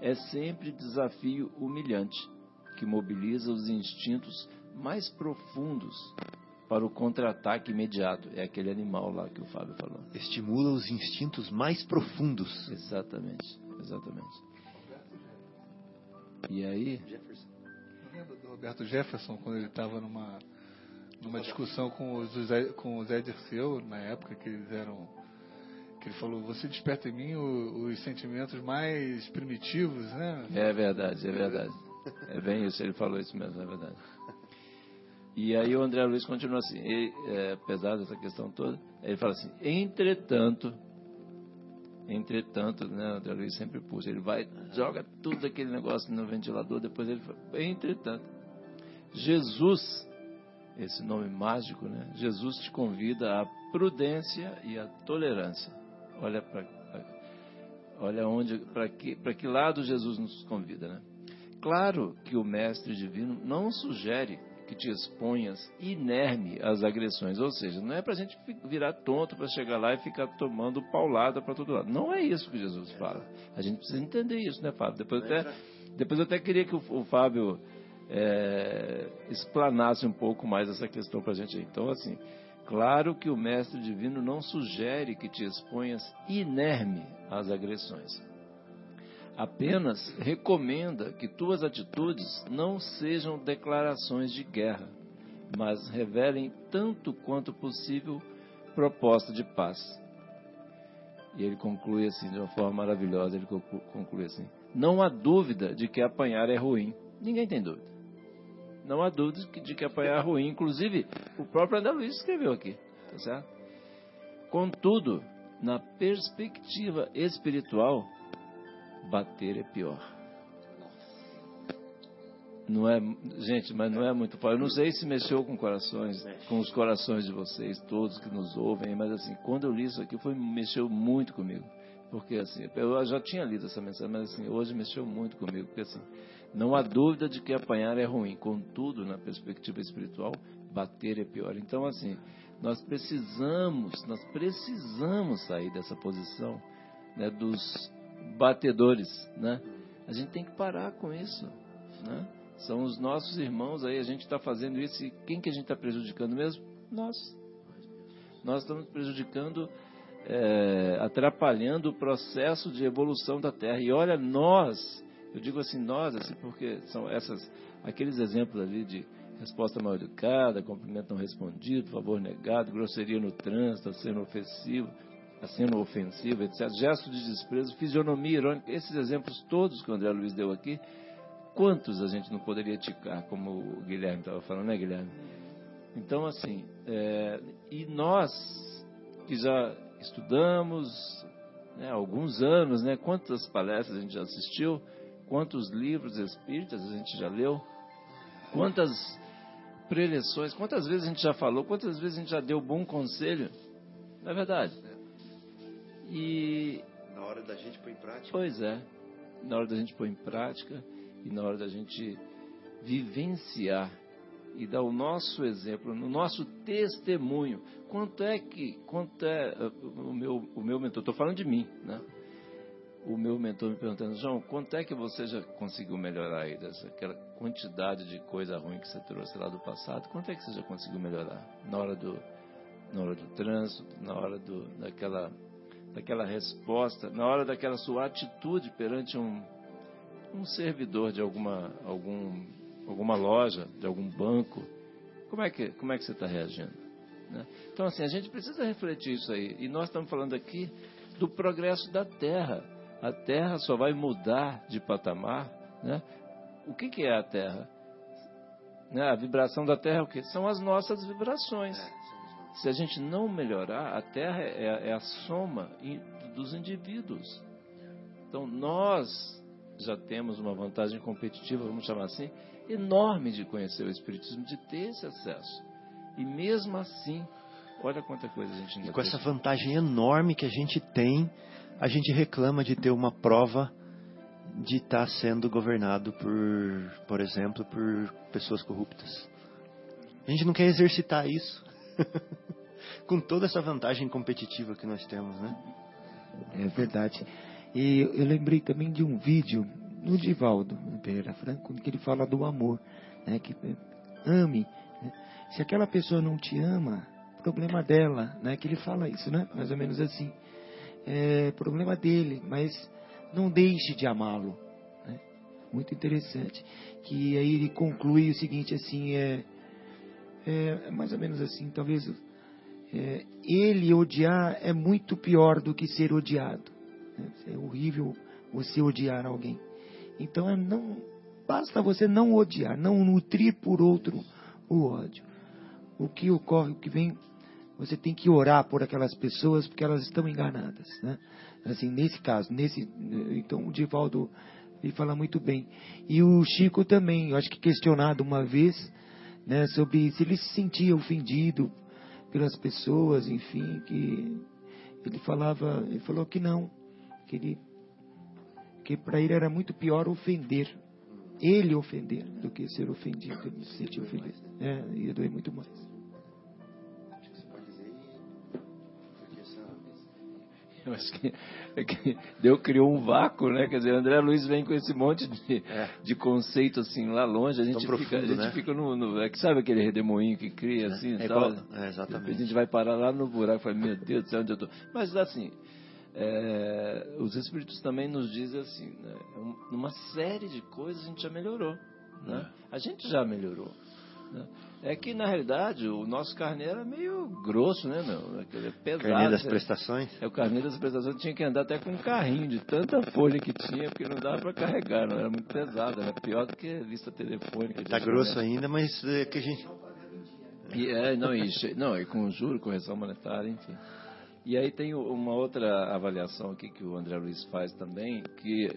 é sempre desafio humilhante, que mobiliza os instintos mais profundos para o contra-ataque imediato. É aquele animal lá que o Fábio falou. Estimula os instintos mais profundos. Exatamente, exatamente. E aí? Jefferson. Roberto Jefferson quando ele estava numa numa discussão com o Zé, com o Zé Dirceu na época que eles eram que ele falou, você desperta em mim o, os sentimentos mais primitivos, né? É verdade, é verdade. É bem isso, ele falou isso mesmo, é verdade. E aí o André Luiz continua assim, ele, é, apesar dessa questão toda, ele fala assim, entretanto, entretanto, né, André Luiz sempre puxa, ele vai, joga tudo aquele negócio no ventilador, depois ele fala, entretanto, Jesus, esse nome mágico, né, Jesus te convida à prudência e à tolerância Olha para olha onde para que para que lado Jesus nos convida, né? Claro que o mestre divino não sugere que te exponhas inerme às agressões, ou seja, não é para a gente virar tonto para chegar lá e ficar tomando paulada para todo lado. Não é isso que Jesus fala. A gente precisa entender isso, né, Fábio? Depois até depois eu até queria que o, o Fábio é, explanasse um pouco mais essa questão para a gente. Então, assim, Claro que o Mestre Divino não sugere que te exponhas inerme às agressões. Apenas recomenda que tuas atitudes não sejam declarações de guerra, mas revelem tanto quanto possível proposta de paz. E ele conclui assim, de uma forma maravilhosa, ele conclui assim: Não há dúvida de que apanhar é ruim. Ninguém tem dúvida. Não há dúvida de que apanhar é ruim. Inclusive, o próprio André Luiz escreveu aqui. Tá certo? Contudo, na perspectiva espiritual, bater é pior. Não é, gente, mas não é muito forte. Eu não sei se mexeu com corações, com os corações de vocês, todos que nos ouvem, mas assim, quando eu li isso aqui, foi mexeu muito comigo. Porque assim, eu já tinha lido essa mensagem, mas assim, hoje mexeu muito comigo, porque assim, não há dúvida de que apanhar é ruim, contudo, na perspectiva espiritual, bater é pior. Então, assim, nós precisamos, nós precisamos sair dessa posição né, dos batedores, né? A gente tem que parar com isso, né? São os nossos irmãos aí, a gente está fazendo isso e quem que a gente está prejudicando mesmo? Nós. Nós estamos prejudicando, é, atrapalhando o processo de evolução da Terra. E olha, nós eu digo assim, nós, assim, porque são essas, aqueles exemplos ali de resposta mal educada, cumprimento não respondido, favor negado, grosseria no trânsito, aceno ofensivo, aceno ofensivo, etc. Gesto de desprezo, fisionomia irônica, esses exemplos todos que o André Luiz deu aqui, quantos a gente não poderia ticar, como o Guilherme estava falando, né, Guilherme? Então, assim, é, e nós que já estudamos né, alguns anos, né, quantas palestras a gente já assistiu, Quantos livros espíritas a gente já leu? Quantas preleções? Quantas vezes a gente já falou? Quantas vezes a gente já deu bom conselho? Não é verdade? E. Na hora da gente pôr em prática. Pois é. Na hora da gente pôr em prática e na hora da gente vivenciar e dar o nosso exemplo, o nosso testemunho. Quanto é que, quanto é o meu, o meu mentor? Estou falando de mim, né? O meu mentor me perguntando, João, quanto é que você já conseguiu melhorar aí dessa aquela quantidade de coisa ruim que você trouxe lá do passado? Quanto é que você já conseguiu melhorar na hora do, na hora do trânsito, na hora do, daquela, daquela resposta, na hora daquela sua atitude perante um, um servidor de alguma, algum alguma loja, de algum banco, como é que, como é que você está reagindo? Né? Então, assim, a gente precisa refletir isso aí. E nós estamos falando aqui do progresso da Terra. A Terra só vai mudar de patamar. Né? O que, que é a Terra? Né? A vibração da Terra é o quê? São as nossas vibrações. Se a gente não melhorar, a Terra é, é a soma dos indivíduos. Então, nós já temos uma vantagem competitiva, vamos chamar assim, enorme de conhecer o Espiritismo, de ter esse acesso. E mesmo assim, olha quanta coisa a gente ainda e Com essa vantagem enorme que a gente tem, a gente reclama de ter uma prova de estar sendo governado por, por exemplo, por pessoas corruptas. A gente não quer exercitar isso. Com toda essa vantagem competitiva que nós temos, né? É verdade. E eu lembrei também de um vídeo no Divaldo Pereira Franco, que ele fala do amor, né, que ame. Né? Se aquela pessoa não te ama, problema dela, né, que ele fala isso, né, mais ou menos assim. É problema dele, mas não deixe de amá-lo. Né? Muito interessante. Que aí ele conclui o seguinte, assim, é, é, é mais ou menos assim, talvez é, ele odiar é muito pior do que ser odiado. Né? É horrível você odiar alguém. Então é não basta você não odiar, não nutrir por outro o ódio. O que ocorre, o que vem, você tem que orar por aquelas pessoas porque elas estão enganadas, né? Assim, nesse caso, nesse, então o Divaldo ele fala muito bem. E o Chico também, eu acho que questionado uma vez, né, sobre se ele se sentia ofendido pelas pessoas, enfim, que ele falava, ele falou que não, que ele que para ele era muito pior ofender, ele ofender, do que ser ofendido, ele se sentir ofendido. É, ia doer muito mais. Eu acho que, é que Deus criou um vácuo, né? Quer dizer, André Luiz vem com esse monte de, é. de conceito assim lá longe. A gente Tão fica, profundo, a gente né? fica no, no, é que sabe aquele redemoinho que cria assim, é, tal? igual, é, exatamente. A gente vai parar lá no buraco, e fala, meu Deus do céu, onde eu tô? Mas assim, é, os Espíritos também nos dizem assim, né, uma série de coisas a gente já melhorou. Né? A gente já melhorou. Né? É que, na realidade, o nosso carneiro é meio grosso, né, meu? Aquele é pesado. Carneiro das prestações? É, o carneiro das prestações tinha que andar até com um carrinho, de tanta folha que tinha, porque não dava para carregar, não era muito pesado, era pior do que lista telefônica. Está grosso ainda, mas é que a gente... E, é, não, e, não, e com juro, correção monetária, enfim. E aí tem uma outra avaliação aqui que o André Luiz faz também, que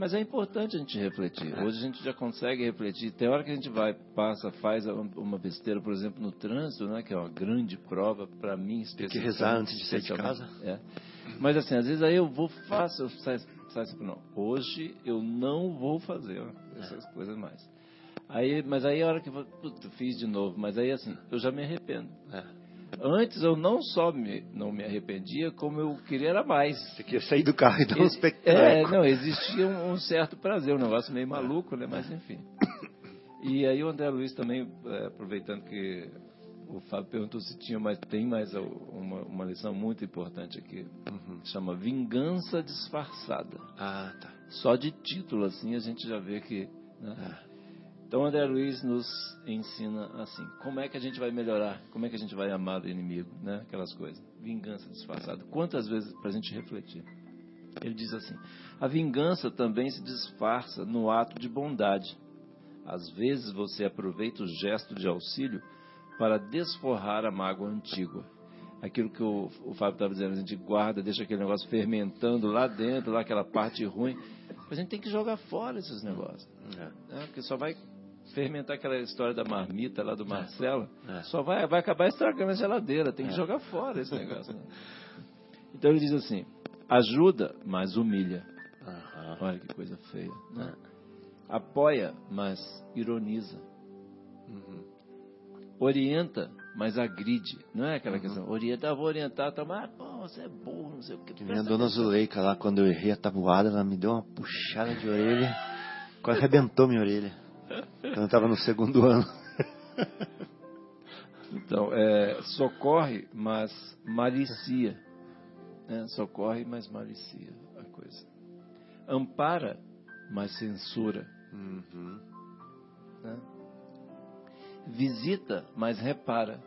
mas é importante a gente refletir. Hoje a gente já consegue refletir. Tem hora que a gente vai, passa, faz uma besteira, por exemplo, no trânsito, né, que é uma grande prova para mim. Tem que rezar antes de sair de casa. É. Mas assim, às vezes aí eu vou, faço, eu saio, saio assim, não, hoje eu não vou fazer essas é. coisas mais. Aí, mas aí a hora que eu, puta, fiz de novo, mas aí assim, eu já me arrependo. É. Antes eu não só me, não me arrependia, como eu queria era mais. Você queria sair do carro e dar uns É, não, existia um, um, certo prazer, um negócio meio maluco, né? Mas enfim. E aí o André Luiz também, é, aproveitando que o Fábio perguntou se tinha mais, tem mais uma, uma lição muito importante aqui. Uhum. Chama Vingança Disfarçada. Ah, tá. Só de título, assim, a gente já vê que. Né? Ah. Então, André Luiz nos ensina assim: como é que a gente vai melhorar? Como é que a gente vai amar o inimigo? Né? Aquelas coisas. Vingança disfarçada. Quantas vezes para a gente refletir? Ele diz assim: a vingança também se disfarça no ato de bondade. Às vezes você aproveita o gesto de auxílio para desforrar a mágoa antiga. Aquilo que o, o Fábio estava dizendo, a gente guarda, deixa aquele negócio fermentando lá dentro, lá aquela parte ruim. A gente tem que jogar fora esses negócios. É. Né? Porque só vai fermentar aquela história da marmita lá do Marcelo, é. só vai, vai acabar estragando a geladeira. Tem que é. jogar fora esse negócio. Né? Então ele diz assim: ajuda, mas humilha. Uhum. Olha que coisa feia. Né? Apoia, mas ironiza. Uhum. orienta, mas agride. Não é aquela uhum. questão, orienta, vou orientar, tá, mas pô, você é burro, não sei o que. Que minha dona Zuleika lá, quando eu errei a tabuada, ela me deu uma puxada de orelha, quase arrebentou minha orelha. Quando eu estava no segundo ano. Então, é, socorre, mas malicia. Né? Socorre, mas malicia a coisa. Ampara, mas censura. Uhum. Né? Visita, mas repara.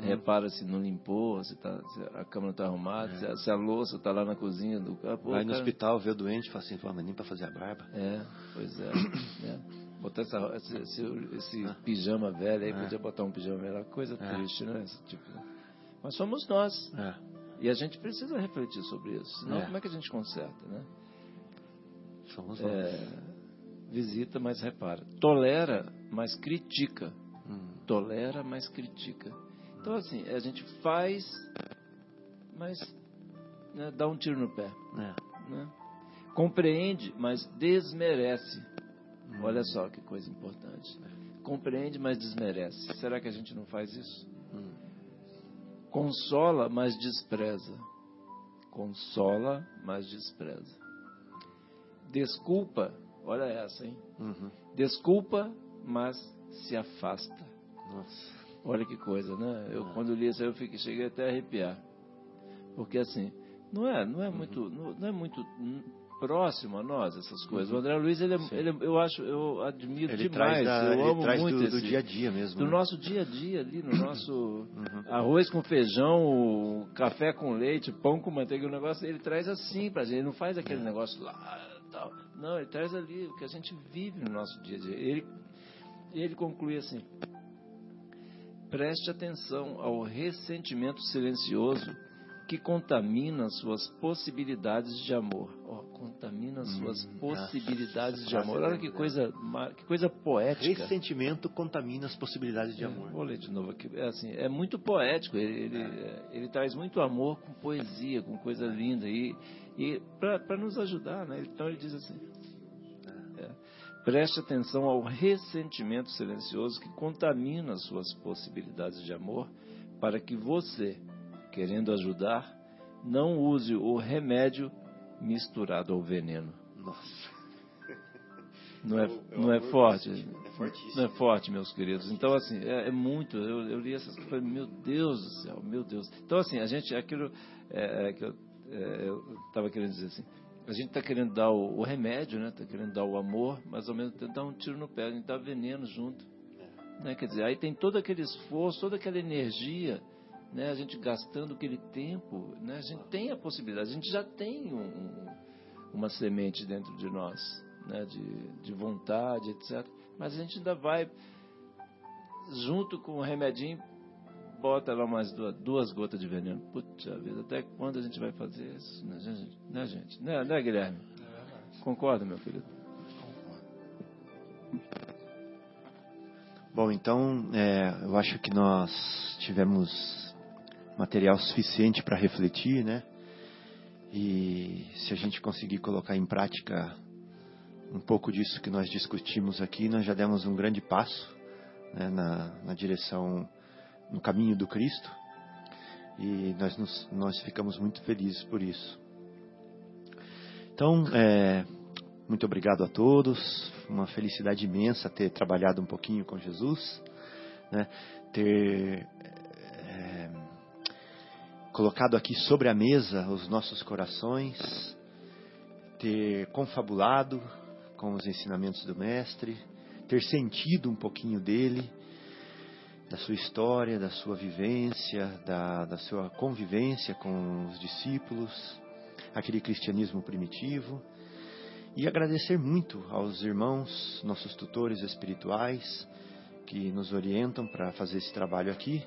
Uhum. Repara se não limpou, se, tá, se a cama não está arrumada, é. se, a, se, a, louça está lá na cozinha do carro. Vai no cara... hospital, vê o doente e fala assim, mas nem para fazer a barba. É, pois é. é botar essa, esse, esse, esse ah. pijama velho aí, ah. podia botar um pijama velho, é coisa ah. triste, né? Esse tipo. Mas somos nós. Ah. E a gente precisa refletir sobre isso. Senão, é. como é que a gente conserta, né? Somos nós. É, visita, mas repara. Tolera, mas critica. Hum. Tolera, mas critica. Então, assim, a gente faz, mas né, dá um tiro no pé. É. Né? Compreende, mas desmerece. Olha só que coisa importante. Compreende, mas desmerece. Será que a gente não faz isso? Hum. Consola, mas despreza. Consola, mas despreza. Desculpa, olha essa, hein? Uhum. Desculpa, mas se afasta. Nossa. Olha que coisa, né? Eu, ah. quando li isso, eu fiquei, cheguei até a arrepiar. Porque assim, não é, não é uhum. muito, não, não é muito próximo a nós essas coisas. Uhum. O André Luiz, ele, é, ele, é, eu acho, eu admiro ele demais. Da, eu amo muito do, esse, do dia a dia mesmo. Do né? nosso dia a dia ali, no nosso uhum. arroz com feijão, café com leite, pão com manteiga, o negócio ele traz assim pra gente. Ele não faz aquele é. negócio lá, tal. Não, ele traz ali o que a gente vive no nosso dia a dia. Ele, ele conclui assim: preste atenção ao ressentimento silencioso que contamina suas possibilidades de amor. Oh, contamina suas hum, possibilidades de amor. Olha que coisa, que coisa poética. Ressentimento contamina as possibilidades de amor. Vou ler de novo aqui. É, assim, é muito poético. Ele, ele, é. ele, traz muito amor com poesia, com coisa linda. E, e para nos ajudar, né? então ele diz assim: é, Preste atenção ao ressentimento silencioso que contamina suas possibilidades de amor para que você querendo ajudar, não use o remédio misturado ao veneno. Nossa. Não é, não é forte? É fortíssimo. Não é forte, meus queridos. Então, assim, é, é muito. Eu, eu, li essas coisas, meu Deus do céu, meu Deus. Então, assim, a gente, aquilo é, é que eu é, estava querendo dizer assim, a gente está querendo dar o, o remédio, né? Está querendo dar o amor, mas ao mesmo tempo dar um tiro no pé, a gente dá veneno junto. Né? Quer dizer, aí tem todo aquele esforço, toda aquela energia né, a gente gastando aquele tempo, né, a gente tem a possibilidade, a gente já tem um, uma semente dentro de nós, né, de, de vontade, etc. Mas a gente ainda vai, junto com o remedinho, bota lá mais duas, duas gotas de veneno. Puta vida, até quando a gente vai fazer isso? Né, gente? Né, gente? Né, né Guilherme? É Concorda, meu querido? Bom, então, é, eu acho que nós tivemos material suficiente para refletir, né? E se a gente conseguir colocar em prática um pouco disso que nós discutimos aqui, nós já demos um grande passo né, na, na, direção, no caminho do Cristo. E nós, nos, nós ficamos muito felizes por isso. Então, é, muito obrigado a todos. Uma felicidade imensa ter trabalhado um pouquinho com Jesus, né, ter colocado aqui sobre a mesa os nossos corações, ter confabulado com os ensinamentos do Mestre, ter sentido um pouquinho dele, da sua história, da sua vivência, da, da sua convivência com os discípulos, aquele cristianismo primitivo. E agradecer muito aos irmãos, nossos tutores espirituais, que nos orientam para fazer esse trabalho aqui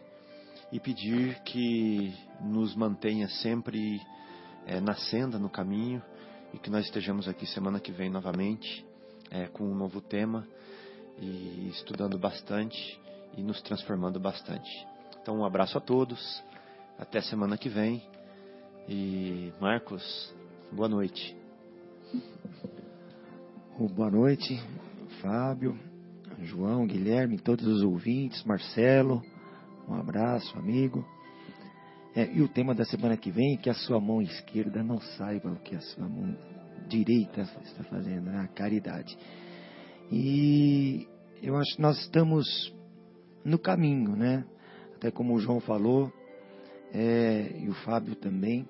e pedir que nos mantenha sempre é, na senda, no caminho, e que nós estejamos aqui semana que vem novamente é, com um novo tema e estudando bastante e nos transformando bastante. Então, um abraço a todos, até semana que vem e Marcos, boa noite. Boa noite, Fábio, João, Guilherme, todos os ouvintes, Marcelo Um abraço, amigo. É, e o tema da semana que vem é que a sua mão esquerda não saiba o que a sua mão direita está fazendo, né? a caridade. E eu acho que nós estamos no caminho, né? Até como o João falou, é, e o Fábio também,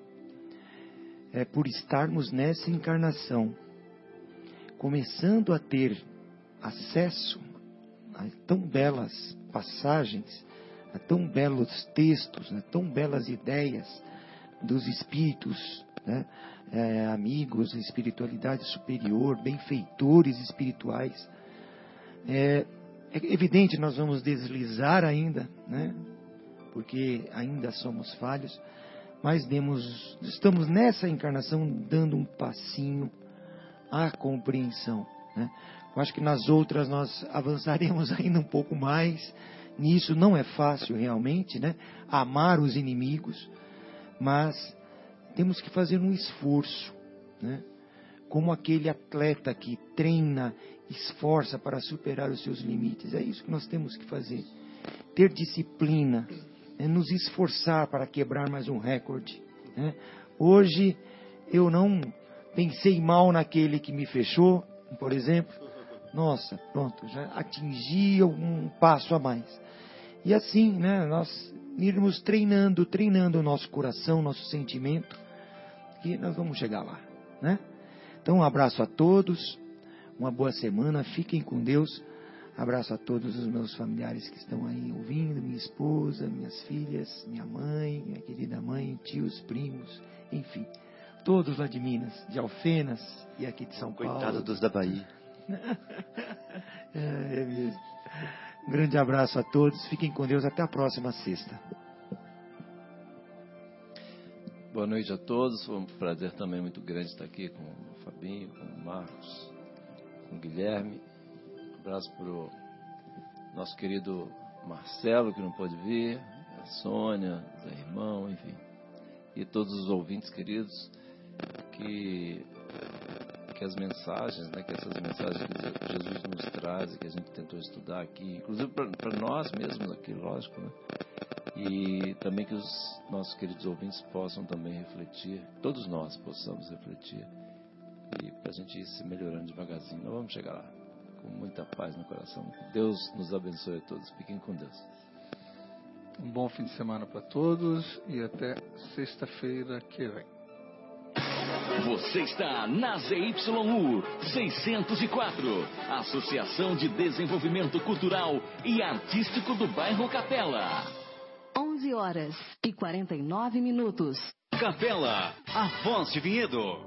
é por estarmos nessa encarnação, começando a ter acesso a tão belas passagens, a tão belos textos, a tão belas ideias dos espíritos, né? é, amigos, espiritualidade superior, benfeitores espirituais. É, é evidente nós vamos deslizar ainda, né? porque ainda somos falhos, mas demos, estamos nessa encarnação dando um passinho à compreensão. Né? Eu acho que nas outras nós avançaremos ainda um pouco mais. Nisso não é fácil realmente, né? Amar os inimigos, mas temos que fazer um esforço, né? Como aquele atleta que treina, esforça para superar os seus limites. É isso que nós temos que fazer. Ter disciplina, né? nos esforçar para quebrar mais um recorde. Né? Hoje eu não pensei mal naquele que me fechou, por exemplo. Nossa, pronto, já atingi um passo a mais. E assim, né, nós irmos treinando, treinando o nosso coração, nosso sentimento, que nós vamos chegar lá, né? Então, um abraço a todos, uma boa semana, fiquem com Deus. Abraço a todos os meus familiares que estão aí ouvindo, minha esposa, minhas filhas, minha mãe, minha querida mãe, tios, primos, enfim, todos lá de Minas, de Alfenas e aqui de São Coitado Paulo. Coitado dos da Bahia. é, é mesmo. Um grande abraço a todos, fiquem com Deus, até a próxima sexta. Boa noite a todos, foi um prazer também muito grande estar aqui com o Fabinho, com o Marcos, com o Guilherme. Um abraço para o nosso querido Marcelo, que não pôde vir, a Sônia, Zé Irmão, enfim. E todos os ouvintes queridos, que, que as mensagens, né, que essas mensagens que Jesus nos traz e que a gente tentou estudar aqui, inclusive para nós mesmos aqui, lógico, né? e também que os nossos queridos ouvintes possam também refletir, todos nós possamos refletir e para a gente ir se melhorando devagarzinho. Nós vamos chegar lá com muita paz no coração. Deus nos abençoe a todos. Fiquem com Deus. Um bom fim de semana para todos e até sexta-feira que vem. Você está na ZYU 604, Associação de Desenvolvimento Cultural e Artístico do Bairro Capela. 11 horas e 49 minutos. Capela, a voz de Vinhedo.